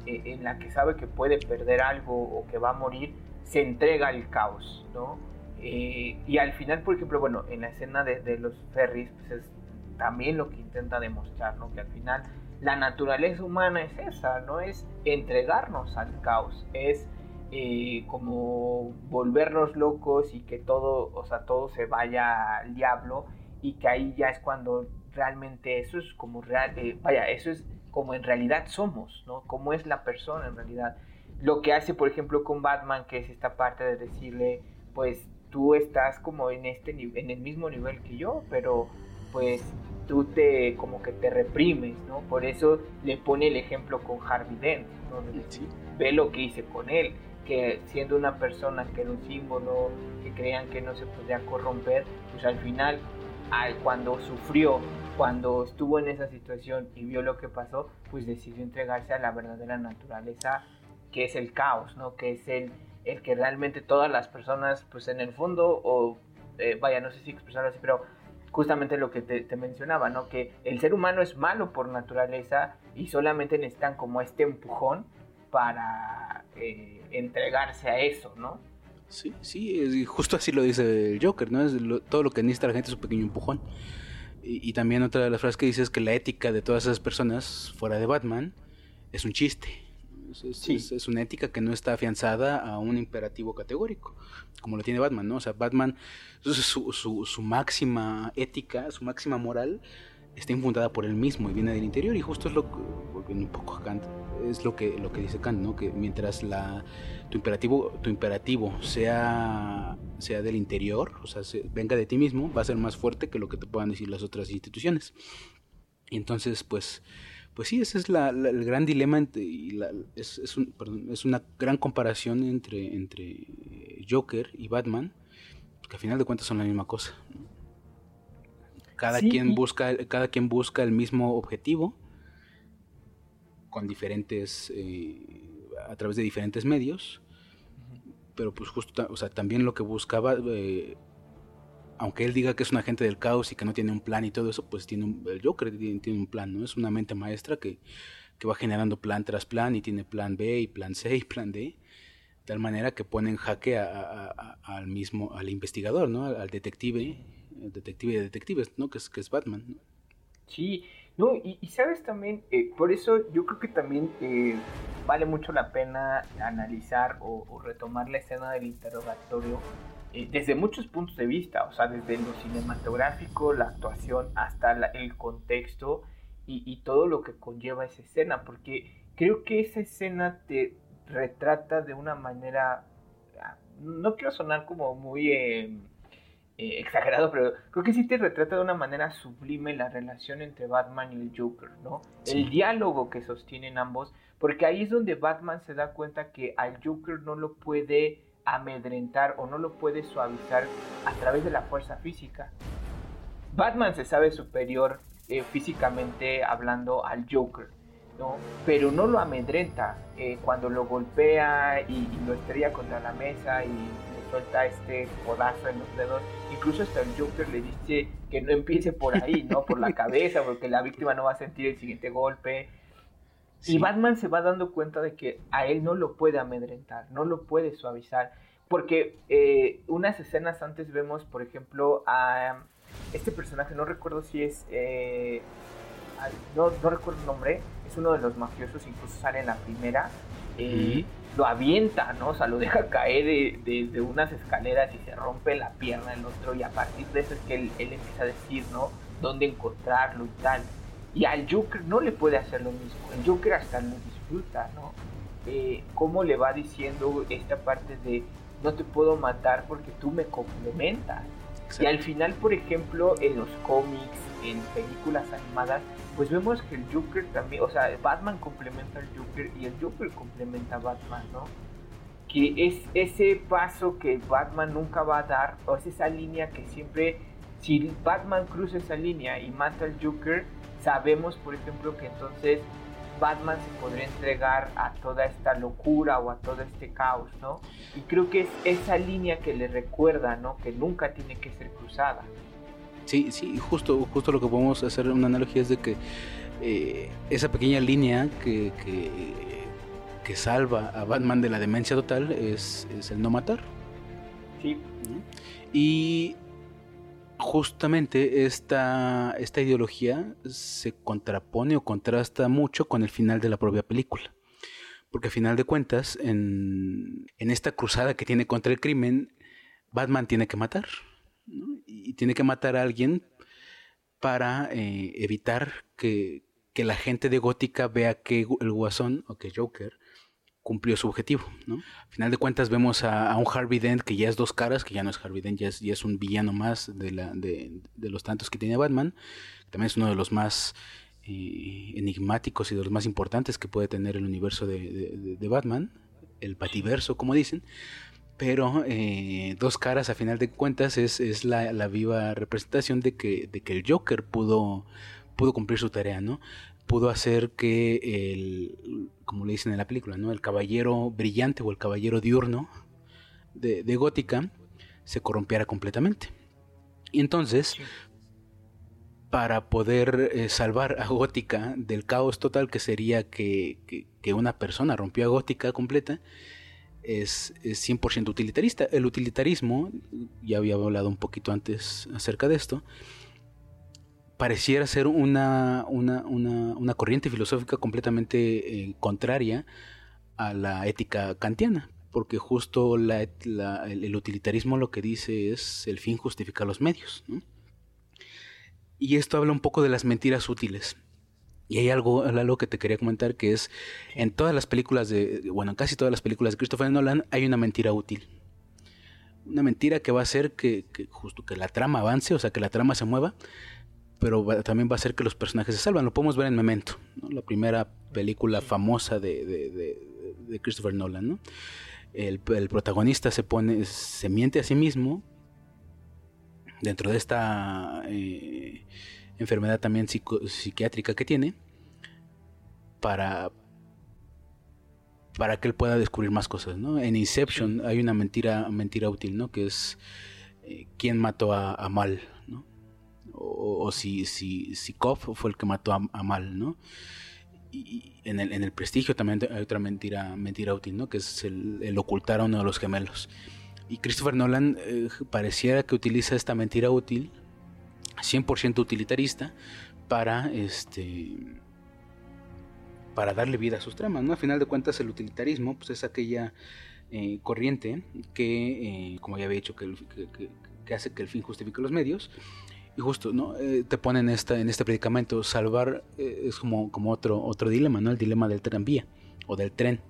eh, en la que sabe que puede perder algo o que va a morir, se entrega al caos, ¿no? y al final, por ejemplo, bueno, en la escena de, de los ferries, pues es también lo que intenta demostrar, ¿no? Que al final la naturaleza humana es esa, no es entregarnos al caos, es eh, como volvernos locos y que todo, o sea, todo se vaya al diablo y que ahí ya es cuando realmente eso es como real, eh, vaya, eso es como en realidad somos, ¿no? Como es la persona en realidad. Lo que hace, por ejemplo, con Batman, que es esta parte de decirle, pues tú estás como en este en el mismo nivel que yo, pero pues tú te como que te reprimes, ¿no? Por eso le pone el ejemplo con Harvey Dent, ¿no? Ve lo que hice con él, que siendo una persona que era un símbolo, que creían que no se podía corromper, pues al final, al, cuando sufrió, cuando estuvo en esa situación y vio lo que pasó, pues decidió entregarse a la verdadera naturaleza, que es el caos, ¿no? Que es el, el que realmente todas las personas, pues en el fondo, o eh, vaya, no sé si expresarlo así, pero justamente lo que te, mencionaba, ¿no? Que el ser humano es malo por naturaleza y solamente necesitan como este empujón para eh, entregarse a eso, ¿no? Sí, sí, justo así lo dice el Joker, ¿no? Es todo lo que necesita la gente es un pequeño empujón. Y, y, también otra de las frases que dice es que la ética de todas esas personas fuera de Batman es un chiste. Es, una ética que no está afianzada a un imperativo categórico, como lo tiene Batman, ¿no? O sea, Batman, su, su, su máxima ética, su máxima moral, está infundada por él mismo y viene del interior y justo es lo que, un poco Kant, es lo que, lo que dice Kant, ¿no? Que mientras la, tu imperativo, tu imperativo sea, sea del interior, o sea, venga de ti mismo, va a ser más fuerte que lo que te puedan decir las otras instituciones. Y entonces, pues, pues sí, ese es el gran dilema y es, es, una gran comparación entre, entre Joker y Batman, que al final de cuentas son la misma cosa. Cada, quien busca, cada quien busca el mismo objetivo con diferentes, eh, a través de diferentes medios, pero pues justo, o sea, también lo que buscaba eh, aunque él diga que es un agente del caos y que no tiene un plan y todo eso, pues tiene un, el Joker tiene, tiene un plan, ¿no? Es una mente maestra que, que, va generando plan tras plan y tiene plan B y plan C y plan D, de tal manera que pone en jaque al mismo, al investigador, ¿no? Al, detective, detective de detectives, ¿no? Que es, que es Batman. Sí, no, y, sabes también, eh, por eso yo creo que también eh, vale mucho la pena analizar o, o retomar la escena del interrogatorio eh, desde muchos puntos de vista, o sea, desde lo cinematográfico, la actuación, hasta el contexto y, todo lo que conlleva esa escena, porque creo que esa escena te retrata de una manera, ah, no quiero sonar como muy em, eh, exagerado, pero creo que sí te retrata de una manera sublime la relación entre Batman y el Joker, ¿no? El diálogo que sostienen ambos, porque ahí es donde Batman se da cuenta que al Joker no lo puede amedrentar o no lo puede suavizar a través de la fuerza física. Batman se sabe superior eh, físicamente hablando al Joker, ¿no? pero no lo amedrenta eh, cuando lo golpea y, lo estrella contra la mesa y suelta este codazo en los dedos. Incluso hasta el Joker le dice que no empiece por ahí, ¿no? por la cabeza, porque la víctima no va a sentir el siguiente golpe. Y Batman se va dando cuenta de que a él no lo puede amedrentar, no lo puede suavizar. Porque eh, unas escenas antes vemos, por ejemplo, a este personaje, no recuerdo si es... Eh, no, recuerdo el nombre, es uno de los mafiosos, incluso sale en la primera. Eh, lo avienta, ¿no? O sea, lo deja caer desde unas escaleras y se rompe la pierna el otro. Y a partir de eso es que él, él empieza a decir, ¿no? Dónde encontrarlo y tal. Y al Joker no le puede hacer lo mismo. El Joker hasta lo disfruta, ¿no? Eh, cómo le va diciendo esta parte de no te puedo matar porque tú me complementas. Y al final, por ejemplo, en los cómics, en películas animadas, pues vemos que el Joker también, o sea, Batman complementa al Joker y el Joker complementa a Batman, ¿no? que es ese paso que Batman nunca va a dar, o es esa línea que siempre, si Batman cruza esa línea y mata al Joker, sabemos, por ejemplo, que entonces Batman se podría entregar a toda esta locura o a todo este caos, ¿no? Y creo que es esa línea que le recuerda, ¿no? Que nunca tiene que ser cruzada. Sí, sí, justo, justo lo que podemos hacer una analogía es de que eh, esa pequeña línea que, que, salva a Batman de la demencia total es, es el no matar. Sí. Y justamente esta, esta ideología se contrapone o contrasta mucho con el final de la propia película. Porque a final de cuentas, en, esta cruzada que tiene contra el crimen, Batman tiene que matar. Y tiene que matar a alguien para eh, evitar que, que, la gente de Gótica vea que el Guasón o que Joker cumplió su objetivo, ¿no? Al final de cuentas vemos a, un Harvey Dent que ya es dos caras, que ya no es Harvey Dent, ya es, un villano más de, los tantos que tiene Batman. También es uno de los más eh, enigmáticos y de los más importantes que puede tener el universo de, Batman, el Bativerso, como dicen. Pero eh, dos caras, a final de cuentas, es, la, viva representación de que, el Joker pudo cumplir su tarea, ¿no? Pudo hacer que el, como le dicen en la película, ¿no? El caballero brillante o el caballero diurno de, Gótica se corrompiera completamente. Y entonces, para poder eh, salvar a Gótica del caos total que sería que, una persona rompió a Gótica completa, es, es 100% utilitarista. El utilitarismo, ya había hablado un poquito antes acerca de esto, pareciera ser una, una, corriente filosófica completamente eh, contraria a la ética kantiana, porque justo el, utilitarismo lo que dice es el fin justifica los medios. Y esto habla un poco de las mentiras útiles. Y hay algo, algo que te quería comentar que es en todas las películas de, bueno, en casi todas las películas de Christopher Nolan hay una mentira útil. Una mentira que va a hacer que justo que la trama avance, o sea, que la trama se mueva, pero también va a hacer que los personajes se salvan. Lo podemos ver en Memento, la primera película famosa de, Christopher Nolan. El, protagonista se pone, se miente a sí mismo dentro de esta eh, enfermedad también psiquiátrica que tiene para para que él pueda descubrir más cosas, ¿no? En Inception hay una mentira mentira útil, ¿no? Que es eh, quién mató a Mal, o, si, si, si fue el que mató a, Mal, ¿no? Y en el, en el, prestigio también hay otra mentira, mentira útil, ¿no? Que es el, ocultar a uno de los gemelos. Y Christopher Nolan eh, pareciera que utiliza esta mentira útil, 100% utilitarista, para este para darle vida a sus tramas, ¿no? A final de cuentas el utilitarismo pues es aquella eh, corriente que, eh, como ya había dicho, que, que, hace que el fin justifique los medios y justo, ¿no? Eh, te ponen esta, en este predicamento, salvar eh, es como, como otro, otro dilema, ¿no? El dilema del tranvía o del tren.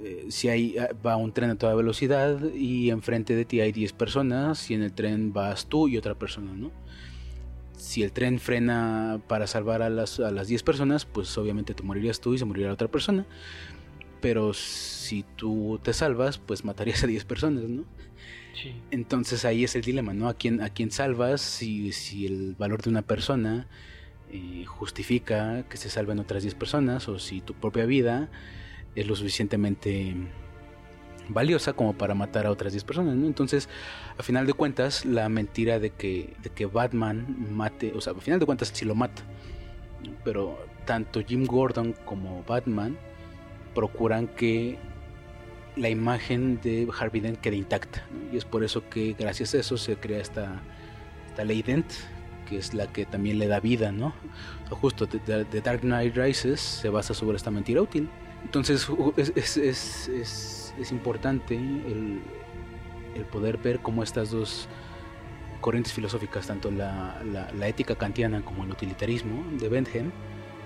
Eh, si hay, va un tren a toda velocidad y enfrente de ti hay 10 personas y en el tren vas tú y otra persona, ¿no? Si el tren frena para salvar a las, a las 10 personas, pues obviamente te morirías tú y se moriría la otra persona. Pero si tú te salvas, pues matarías a 10 personas, ¿no? Entonces ahí es el dilema, ¿no? ¿A quién, a quién salvas si, si el valor de una persona eh, justifica que se salven otras 10 personas o si tu propia vida es lo suficientemente valiosa como para matar a otras 10 personas, ¿no? Entonces, a final de cuentas, la mentira de que, de que Batman mate, o sea, a final de cuentas sí lo mata, pero tanto Jim Gordon como Batman procuran que la imagen de Harvey queda intacta. Y es por eso que gracias a eso se crea esta, esta ley Dent, que es la que también le da vida, ¿no? justo The, Dark Knight Rises se basa sobre esta mentira útil. Entonces es, es, es, es importante el, el, poder ver cómo estas dos corrientes filosóficas, tanto la, la, ética kantiana como el utilitarismo de Bentham,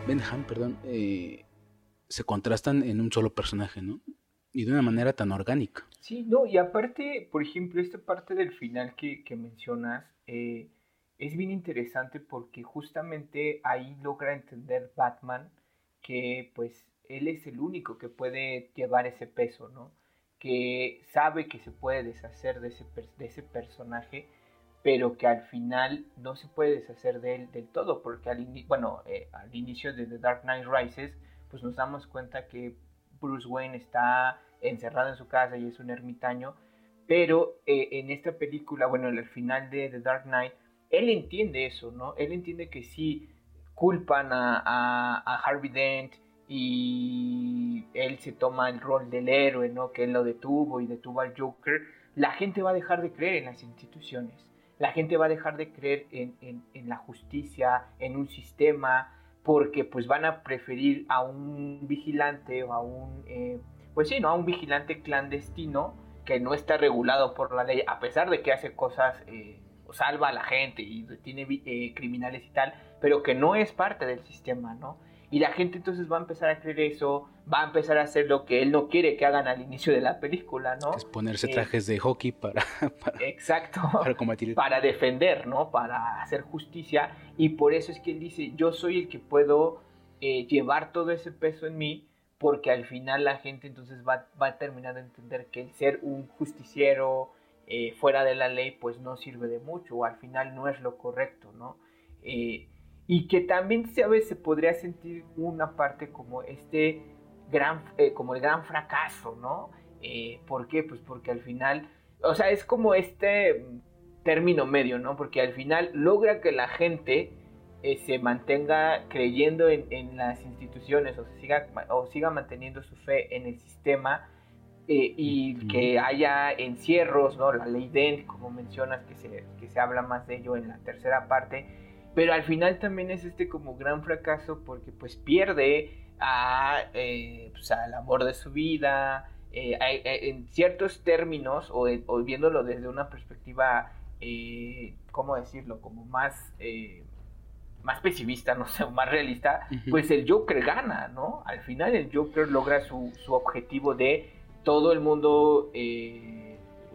Bentham perdón, eh, se contrastan en un solo personaje, ¿no? Y de una manera tan orgánica. Sí, no, y aparte, por ejemplo, esta parte del final que, mencionas eh, es bien interesante porque justamente ahí logra entender Batman que pues él es el único que puede llevar ese peso, ¿no? que sabe que se puede deshacer de ese, de ese personaje, pero que al final no se puede deshacer de él del todo, porque al, bueno, eh, al inicio de The Dark Knight Rises, pues nos damos cuenta que Bruce Wayne está encerrado en su casa y es un ermitaño, pero eh, en esta película, bueno, al final de The Dark Knight, él entiende eso, ¿no? Él entiende que si culpan a, a, Harvey Dent y él se toma el rol del héroe, ¿no? Que él lo detuvo y detuvo al Joker, la gente va a dejar de creer en las instituciones. La gente va a dejar de creer en, en, la justicia, en un sistema, porque pues van a preferir a un vigilante o a un, eh, pues sí, ¿no? A un vigilante clandestino que no está regulado por la ley, a pesar de que hace cosas, eh, salva a la gente y tiene eh, criminales y tal, pero que no es parte del sistema, ¿no? Y la gente entonces va a empezar a creer eso, va a empezar a hacer lo que él no quiere que hagan al inicio de la película, ¿no? Es ponerse eh, trajes de hockey para, [LAUGHS] exacto, para combatir. Para defender, ¿no? Para hacer justicia. Y por eso es que él dice, yo soy el que puedo llevar todo ese peso en mí porque al final la gente entonces va, va a terminar de entender que el ser un justiciero eh, fuera de la ley pues no sirve de mucho o al final no es lo correcto, ¿no? Eh, y que también veces se podría sentir una parte como este gran, eh, como el gran fracaso, ¿no? ¿Por qué? Pues porque al final, o sea, es como este término medio, ¿no? Porque al final logra que la gente eh, se mantenga creyendo en, las instituciones o, siga, o siga manteniendo su fe en el sistema eh, y que haya encierros, ¿no? La ley Dent, como mencionas, que se, que se habla más de ello en la tercera parte, pero al final también es este como gran fracaso porque pues pierde a, eh, pues, al amor de su vida, en ciertos términos, o, o, viéndolo desde una perspectiva, ¿cómo decirlo? Como más más pesimista, no sé, más realista, pues el Joker gana, ¿no? Al final el Joker logra su, objetivo de todo el mundo, eh,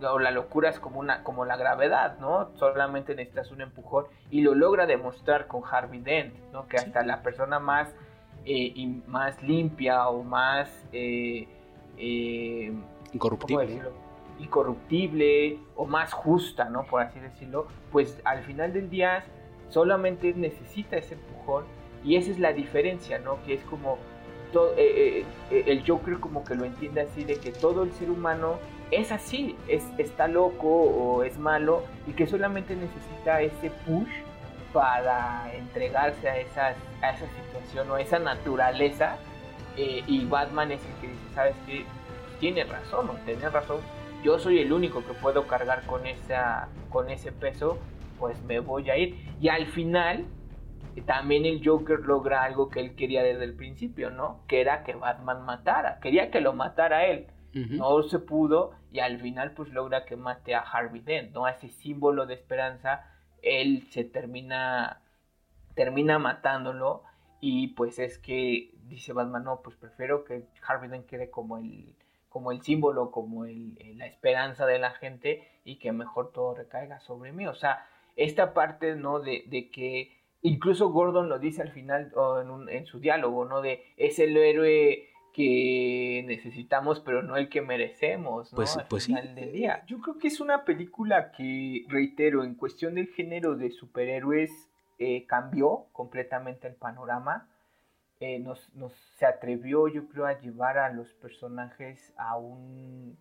o la locura es como, una, como la gravedad, ¿no? Solamente necesitas un empujón y lo logra demostrar con Harvey Dent, ¿no? Que hasta la persona más, eh, y más limpia o más... Eh, incorruptible. Incorruptible o más justa, ¿no? Por así decirlo, pues al final del día solamente necesita ese empujón y esa es la diferencia, ¿no? Que es como todo, eh, eh, eh, el Joker como que lo entiende así de que todo el ser humano es así, es, está loco o es malo y que solamente necesita ese push para entregarse a, esas, a esa situación o a esa naturaleza y Batman es el que dice, ¿sabes qué? Tiene razón, ¿no? Tiene razón. Yo soy el único que puedo cargar con, esa, con ese peso pues me voy a ir. Y al final, también el Joker logra algo que él quería desde el principio, ¿no? Que era que Batman matara. Quería que lo matara él. No se pudo y al final pues logra que mate a Harvey Dent, ¿no? Ese símbolo de esperanza, él se termina, termina matándolo y pues es que dice Batman, no, pues prefiero que Harvey Dent quede como el, como el símbolo, como el, la esperanza de la gente y que mejor todo recaiga sobre mí. O sea, esta parte, ¿no? De, de que incluso Gordon lo dice al final o en, un, en, su diálogo, ¿no? De es el héroe que necesitamos, pero no el que merecemos, ¿no? Pues, al pues final del día. Yo creo que es una película que, reitero, en cuestión del género de superhéroes, eh, cambió completamente el panorama. Eh, nos, nos, se atrevió, yo creo, a llevar a los personajes a un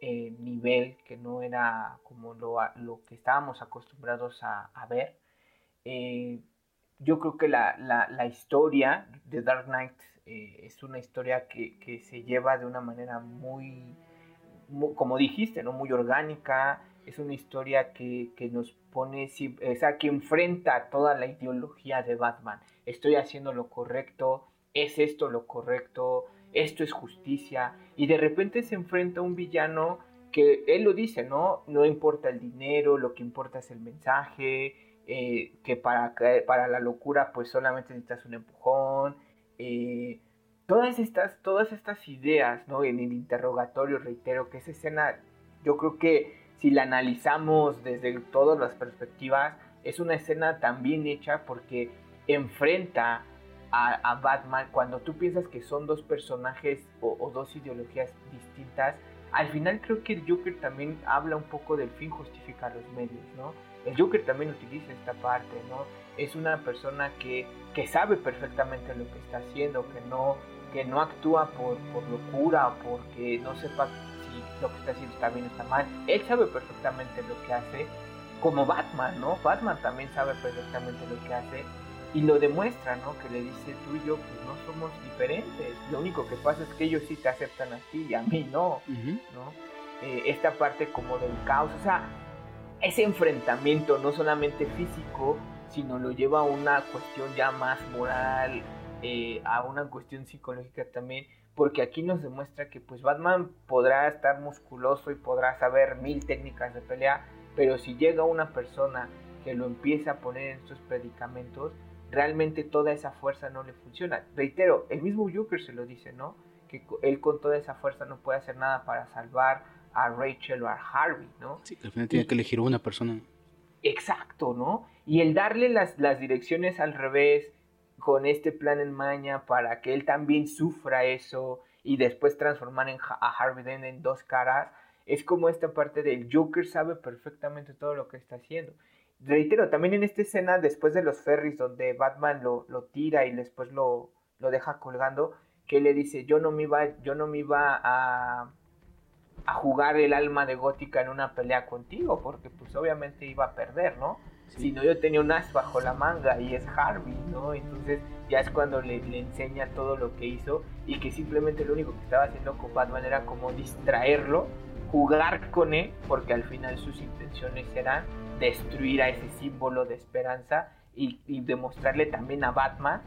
eh, nivel que no era como lo, lo que estábamos acostumbrados a, ver. Yo creo que la, la, historia de Dark Knight eh, es una historia que, que, se lleva de una manera muy, como dijiste, ¿no? muy orgánica. Es una historia que, que nos pone, o sea, que enfrenta toda la ideología de Batman. Estoy haciendo lo correcto, es esto lo correcto, esto es justicia, y de repente se enfrenta a un villano que él lo dice, ¿no? No importa el dinero, lo que importa es el mensaje, eh, que para, para la locura pues solamente necesitas un empujón, eh, todas, estas, todas estas ideas, ¿no? En el interrogatorio, reitero, que esa escena, yo creo que si la analizamos desde todas las perspectivas, es una escena tan bien hecha porque enfrenta a, Batman, cuando tú piensas que son dos personajes o, dos ideologías distintas, al final creo que el Joker también habla un poco del fin justifica los medios, ¿no? El Joker también utiliza esta parte, ¿no? Es una persona que, que sabe perfectamente lo que está haciendo, que no, que no actúa por, por locura o porque no sepa si lo que está haciendo está bien o está mal. Él sabe perfectamente lo que hace, como Batman, ¿no? Batman también sabe perfectamente lo que hace y lo demuestra, ¿no? Que le dice tú y yo pues no somos diferentes. Lo único que pasa es que ellos sí te aceptan a ti y a mí no, ¿no? Eh, esta parte como del caos, o sea, ese enfrentamiento no solamente físico, sino lo lleva a una cuestión ya más moral, eh, a una cuestión psicológica también, porque aquí nos demuestra que pues Batman podrá estar musculoso y podrá saber mil técnicas de pelea, pero si llega una persona que lo empieza a poner en estos predicamentos, realmente toda esa fuerza no le funciona. Reitero, el mismo Joker se lo dice, ¿no? Que él con toda esa fuerza no puede hacer nada para salvar a Rachel o a Harvey, ¿no? Sí, al final tiene que elegir una persona. Exacto, ¿no? Y el darle las, las direcciones al revés, con este plan en maña para que él también sufra eso y después transformar en, a Harvey Dent en dos caras, es como esta parte del Joker sabe perfectamente todo lo que está haciendo reitero, también en esta escena, después de los ferries, donde Batman lo, lo tira y después lo, lo, deja colgando, que le dice, yo no me iba, yo no me iba a, a jugar el alma de Gótica en una pelea contigo, porque pues obviamente iba a perder, ¿no? Si no, yo tenía un as bajo la manga y es Harvey, ¿no? Entonces ya es cuando le, le, enseña todo lo que hizo y que simplemente lo único que estaba haciendo con Batman era como distraerlo, jugar con él, porque al final sus intenciones eran destruir a ese símbolo de esperanza y, demostrarle también a Batman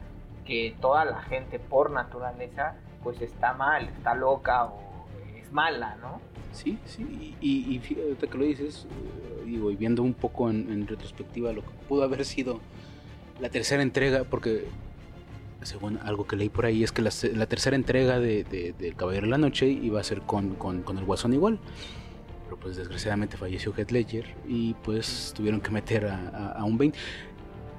que toda la gente por naturaleza pues está mal, está loca o mala, ¿no? Sí, sí, y, fíjate que lo dices, eh, digo, y viendo un poco en, retrospectiva lo que pudo haber sido la tercera entrega, porque según algo que leí por ahí es que la, tercera entrega de, Caballero de la Noche iba a ser con, con, el Guasón igual pues desgraciadamente falleció Heath Ledger y pues tuvieron que meter a, un Bane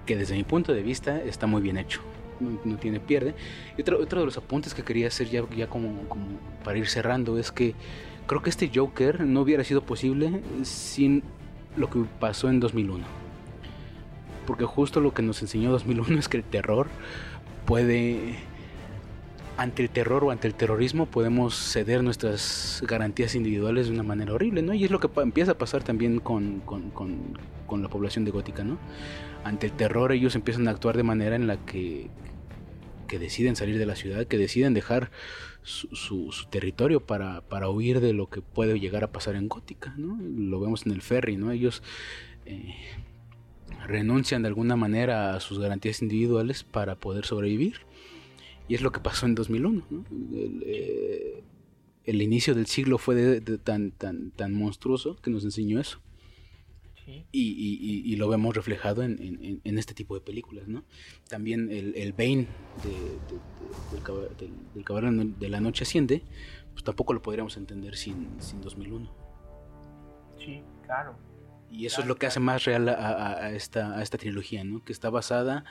que desde mi punto de vista está muy bien hecho. No, tiene pierde. Y otro, otro de los apuntes que quería hacer ya, ya como, como para ir cerrando es que creo que este Joker no hubiera sido posible sin lo que pasó en 2001. Porque justo lo que nos enseñó 2001 [LAUGHS] es que el terror puede ante el terror o ante el terrorismo podemos ceder nuestras garantías individuales de una manera horrible, ¿no? Y es lo que empieza a pasar también con, con, con, la población de Gótica, ¿no? Ante el terror ellos empiezan a actuar de manera en la que, que deciden salir de la ciudad, que deciden dejar su, su, territorio para, para, huir de lo que puede llegar a pasar en Gótica, ¿no? Lo vemos en el ferry, ¿no? Ellos... Eh, renuncian de alguna manera a sus garantías individuales para poder sobrevivir y es lo que pasó en 2001. Eh, el, inicio del siglo fue tan, tan, tan monstruoso que nos enseñó eso. Y, lo vemos reflejado en, este tipo de películas, ¿no? También el, el Bane del, Caballero de la Noche Asciende, pues tampoco lo podríamos entender sin, sin 2001. Sí, claro. Y eso es lo que hace más real a, esta, a esta trilogía, ¿no? Que está basada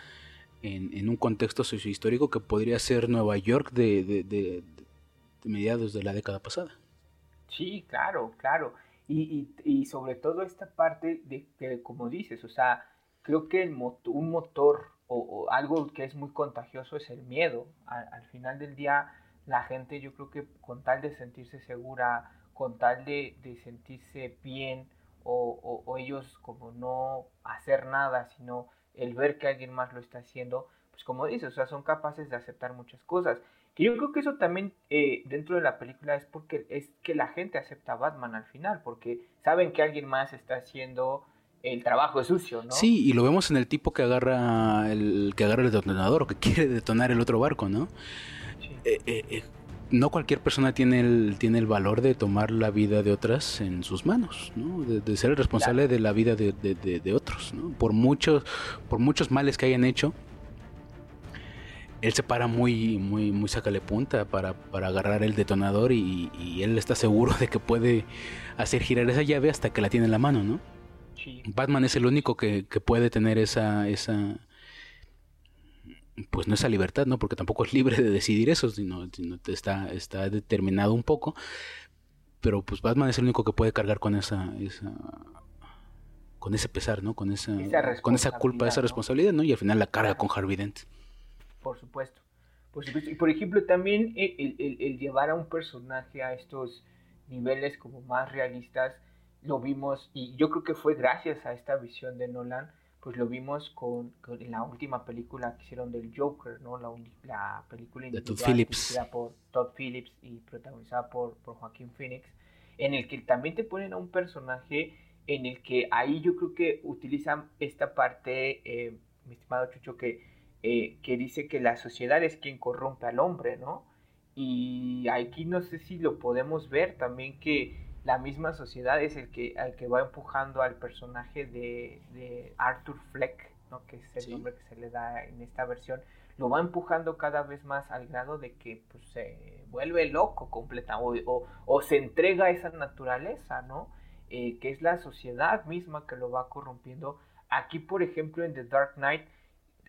en, un contexto sociohistórico que podría ser Nueva York de, mediados de la década pasada. Sí, claro, claro. Y, sobre todo esta parte de que, como dices, o sea, creo que el un motor o, algo que es muy contagioso es el miedo. Al, final del día, la gente yo creo que con tal de sentirse segura, con tal de, sentirse bien, o, o, ellos como no hacer nada, sino el ver que alguien más lo está haciendo, pues como dices, o sea, son capaces de aceptar muchas cosas. Que yo creo que eso también eh, dentro de la película es porque es que la gente acepta a Batman al final, porque saben que alguien más está haciendo el trabajo sucio, ¿no? Sí, y lo vemos en el tipo que agarra el que agarra el detonador o que [LAUGHS] quiere detonar el otro barco, ¿no? Eh, eh, no cualquier persona tiene el, tiene el valor de tomar la vida de otras en sus manos, ¿no? de, ser el responsable de la vida de, de, otros. ¿no? Por, muchos, por muchos males que hayan hecho, él se para muy, muy, muy sacale punta para, para agarrar el detonador y, y, él está seguro de que puede hacer girar esa llave hasta que la tiene en la mano, ¿no? Batman es el único que, que puede tener esa, esa, pues no esa libertad, ¿no? Porque tampoco es libre de decidir eso, sino, está, está determinado un poco. pero pues Batman es el único que puede cargar con esa, esa con ese pesar, ¿no? Con esa, con esa culpa, esa responsabilidad, ¿no? Y al final la carga con Harvey Dent. Por supuesto. Por supuesto. Y por ejemplo, también el, el, llevar a un personaje a estos niveles como más realistas, lo vimos, y yo creo que fue gracias a esta visión de Nolan, pues lo vimos con, con la última película que hicieron del Joker, ¿no? La, la película de Todd Phillips. por Todd Phillips y protagonizada por, por Joaquín Phoenix, en el que también te ponen a un personaje en el que ahí yo creo que utilizan esta parte, eh, mi estimado Chucho, que, eh, que dice que la sociedad es quien corrompe al hombre, ¿no? Y aquí no sé si lo podemos ver también que la misma sociedad es el que, al que va empujando al personaje de, Arthur Fleck, ¿no? que es el nombre que se le da en esta versión, lo va empujando cada vez más al grado de que pues, se vuelve loco completamente o, o, se entrega a esa naturaleza, ¿no? Eh, que es la sociedad misma que lo va corrompiendo. Aquí, por ejemplo, en The Dark Knight,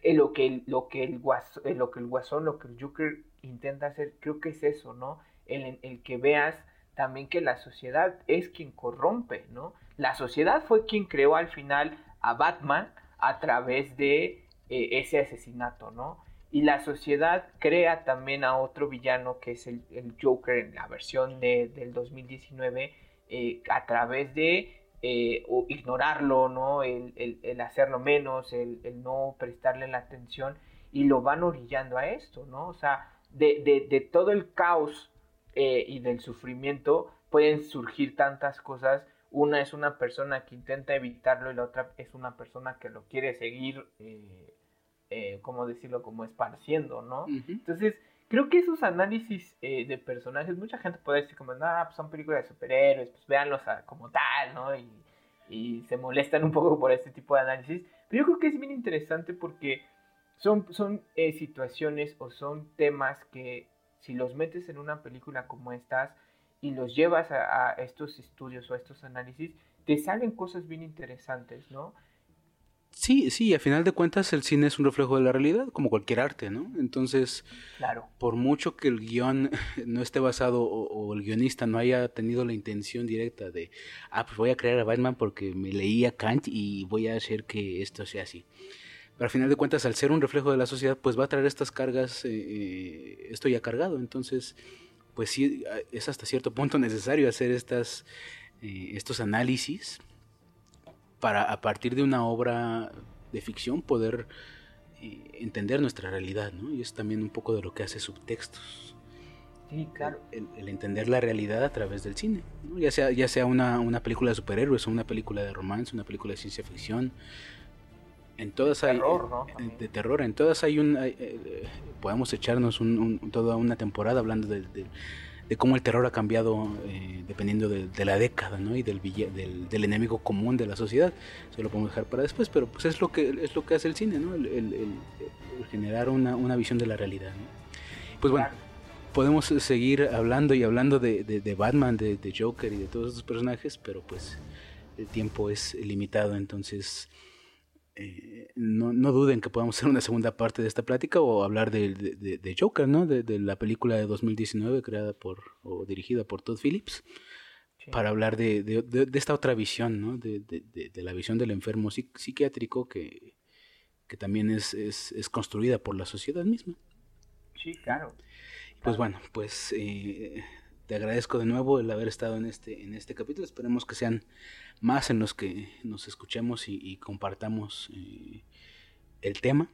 eh, lo, que, lo, que el eh, lo que el guasón, lo que el Joker intenta hacer, creo que es eso, ¿no? El, el que veas también que la sociedad es quien corrompe, ¿no? La sociedad fue quien creó al final a Batman a través de ese asesinato, ¿no? Y la sociedad crea también a otro villano que es el, el Joker en la versión de, del 2019 eh, a través de eh, ignorarlo, ¿no? El, hacerlo menos, el, no prestarle la atención y lo van orillando a esto, ¿no? O sea, de, todo el caos eh, y del sufrimiento pueden surgir tantas cosas. Una es una persona que intenta evitarlo y la otra es una persona que lo quiere seguir, ¿cómo decirlo? Como esparciendo, ¿no? Entonces, creo que esos análisis eh, de personajes, mucha gente puede decir como, no, pues son películas de superhéroes, pues véanlos como tal, ¿no? Y, se molestan un poco por este tipo de análisis. Pero yo creo que es bien interesante porque son, son eh, situaciones o son temas que si los metes en una película como estas y los llevas a, a estos estudios o a estos análisis, te salen cosas bien interesantes, ¿no? Sí, sí, a final de cuentas el cine es un reflejo de la realidad, como cualquier arte, ¿no? Entonces, claro. por mucho que el guion [LAUGHS] no esté basado o, el guionista no haya tenido la intención directa de, ah, pues voy a crear a Batman porque me leí a Kant y voy a hacer que esto sea así. Pero al final de cuentas, al ser un reflejo de la sociedad, pues va a traer estas cargas, eh, eh, esto ya cargado. Entonces, pues sí, es hasta cierto punto necesario hacer estas, eh, estos análisis para a partir de una obra de ficción poder eh, entender nuestra realidad, ¿no? Y es también un poco de lo que hace subtextos. Sí, claro. El, entender la realidad a través del cine, ya sea, ya sea una, una, película de superhéroes, o una película de romance, una película de ciencia ficción. En todas hay terror, de terror, en todas hay un eh, podemos echarnos toda una temporada hablando de, de cómo el terror ha cambiado eh, dependiendo de, la década ¿no? y del, del, del, enemigo común de la sociedad. Eso lo podemos dejar para después, pero pues es lo que, es lo que hace el cine, ¿no? el, generar una, una, visión de la realidad. Pues bueno, podemos seguir hablando y hablando de, de, Batman, de, de, Joker y de todos estos personajes, pero pues el tiempo es limitado, entonces... Eh, no, no, duden que podamos hacer una segunda parte de esta plática o hablar de, de, Joker, ¿no? De, la película de 2019 creada por o dirigida por Todd Phillips. Para hablar de, esta otra visión, ¿no? De, la visión del enfermo psiquiátrico que, que también es, es, es, construida por la sociedad misma. Sí, claro. Pues bueno, pues eh, te agradezco de nuevo el haber estado en este, en este capítulo. Esperemos que sean más en los que nos escuchemos y, compartamos eh, el tema.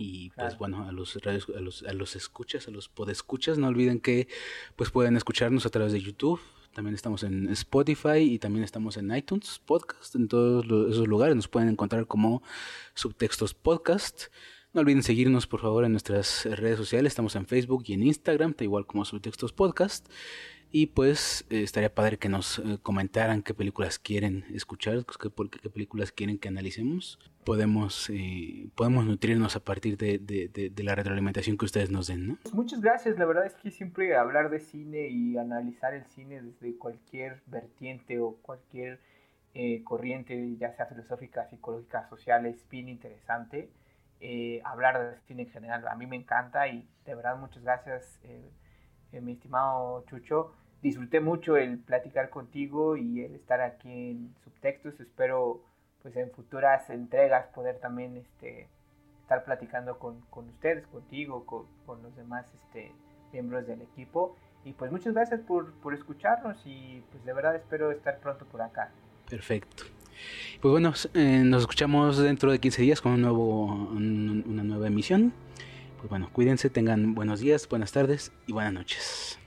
Y pues bueno, a los, a los, a los escuchas, a los podescuchas, no olviden que pues pueden escucharnos a través de YouTube. También estamos en Spotify y también estamos en iTunes Podcast. En todos esos lugares nos pueden encontrar como Subtextos Podcast. No olviden seguirnos por favor en nuestras redes sociales. Estamos en Facebook y en Instagram, igual como Subtextos Podcast. Y pues eh, estaría padre que nos eh, comentaran qué películas quieren escuchar, qué, qué películas quieren que analicemos. Podemos, eh, podemos nutrirnos a partir de, la retroalimentación que ustedes nos den. Pues muchas gracias, la verdad es que siempre hablar de cine y analizar el cine desde cualquier vertiente o cualquier corriente, ya sea filosófica, psicológica, social, es bien interesante. Eh, hablar de cine en general. A mí me encanta y de verdad muchas gracias, eh, eh, mi estimado Chucho. disfruté mucho el platicar contigo y el estar aquí en Subtextos. Espero pues en futuras entregas poder también este, estar platicando con, con ustedes, contigo, con, con, los demás este, miembros del equipo. Y pues muchas gracias por, por escucharnos y pues de verdad espero estar pronto por acá. Perfecto. Pues bueno, eh, nos escuchamos dentro de 15 días con un nuevo, un, una nueva emisión. Pues bueno, cuídense, tengan buenos días, buenas tardes y buenas noches.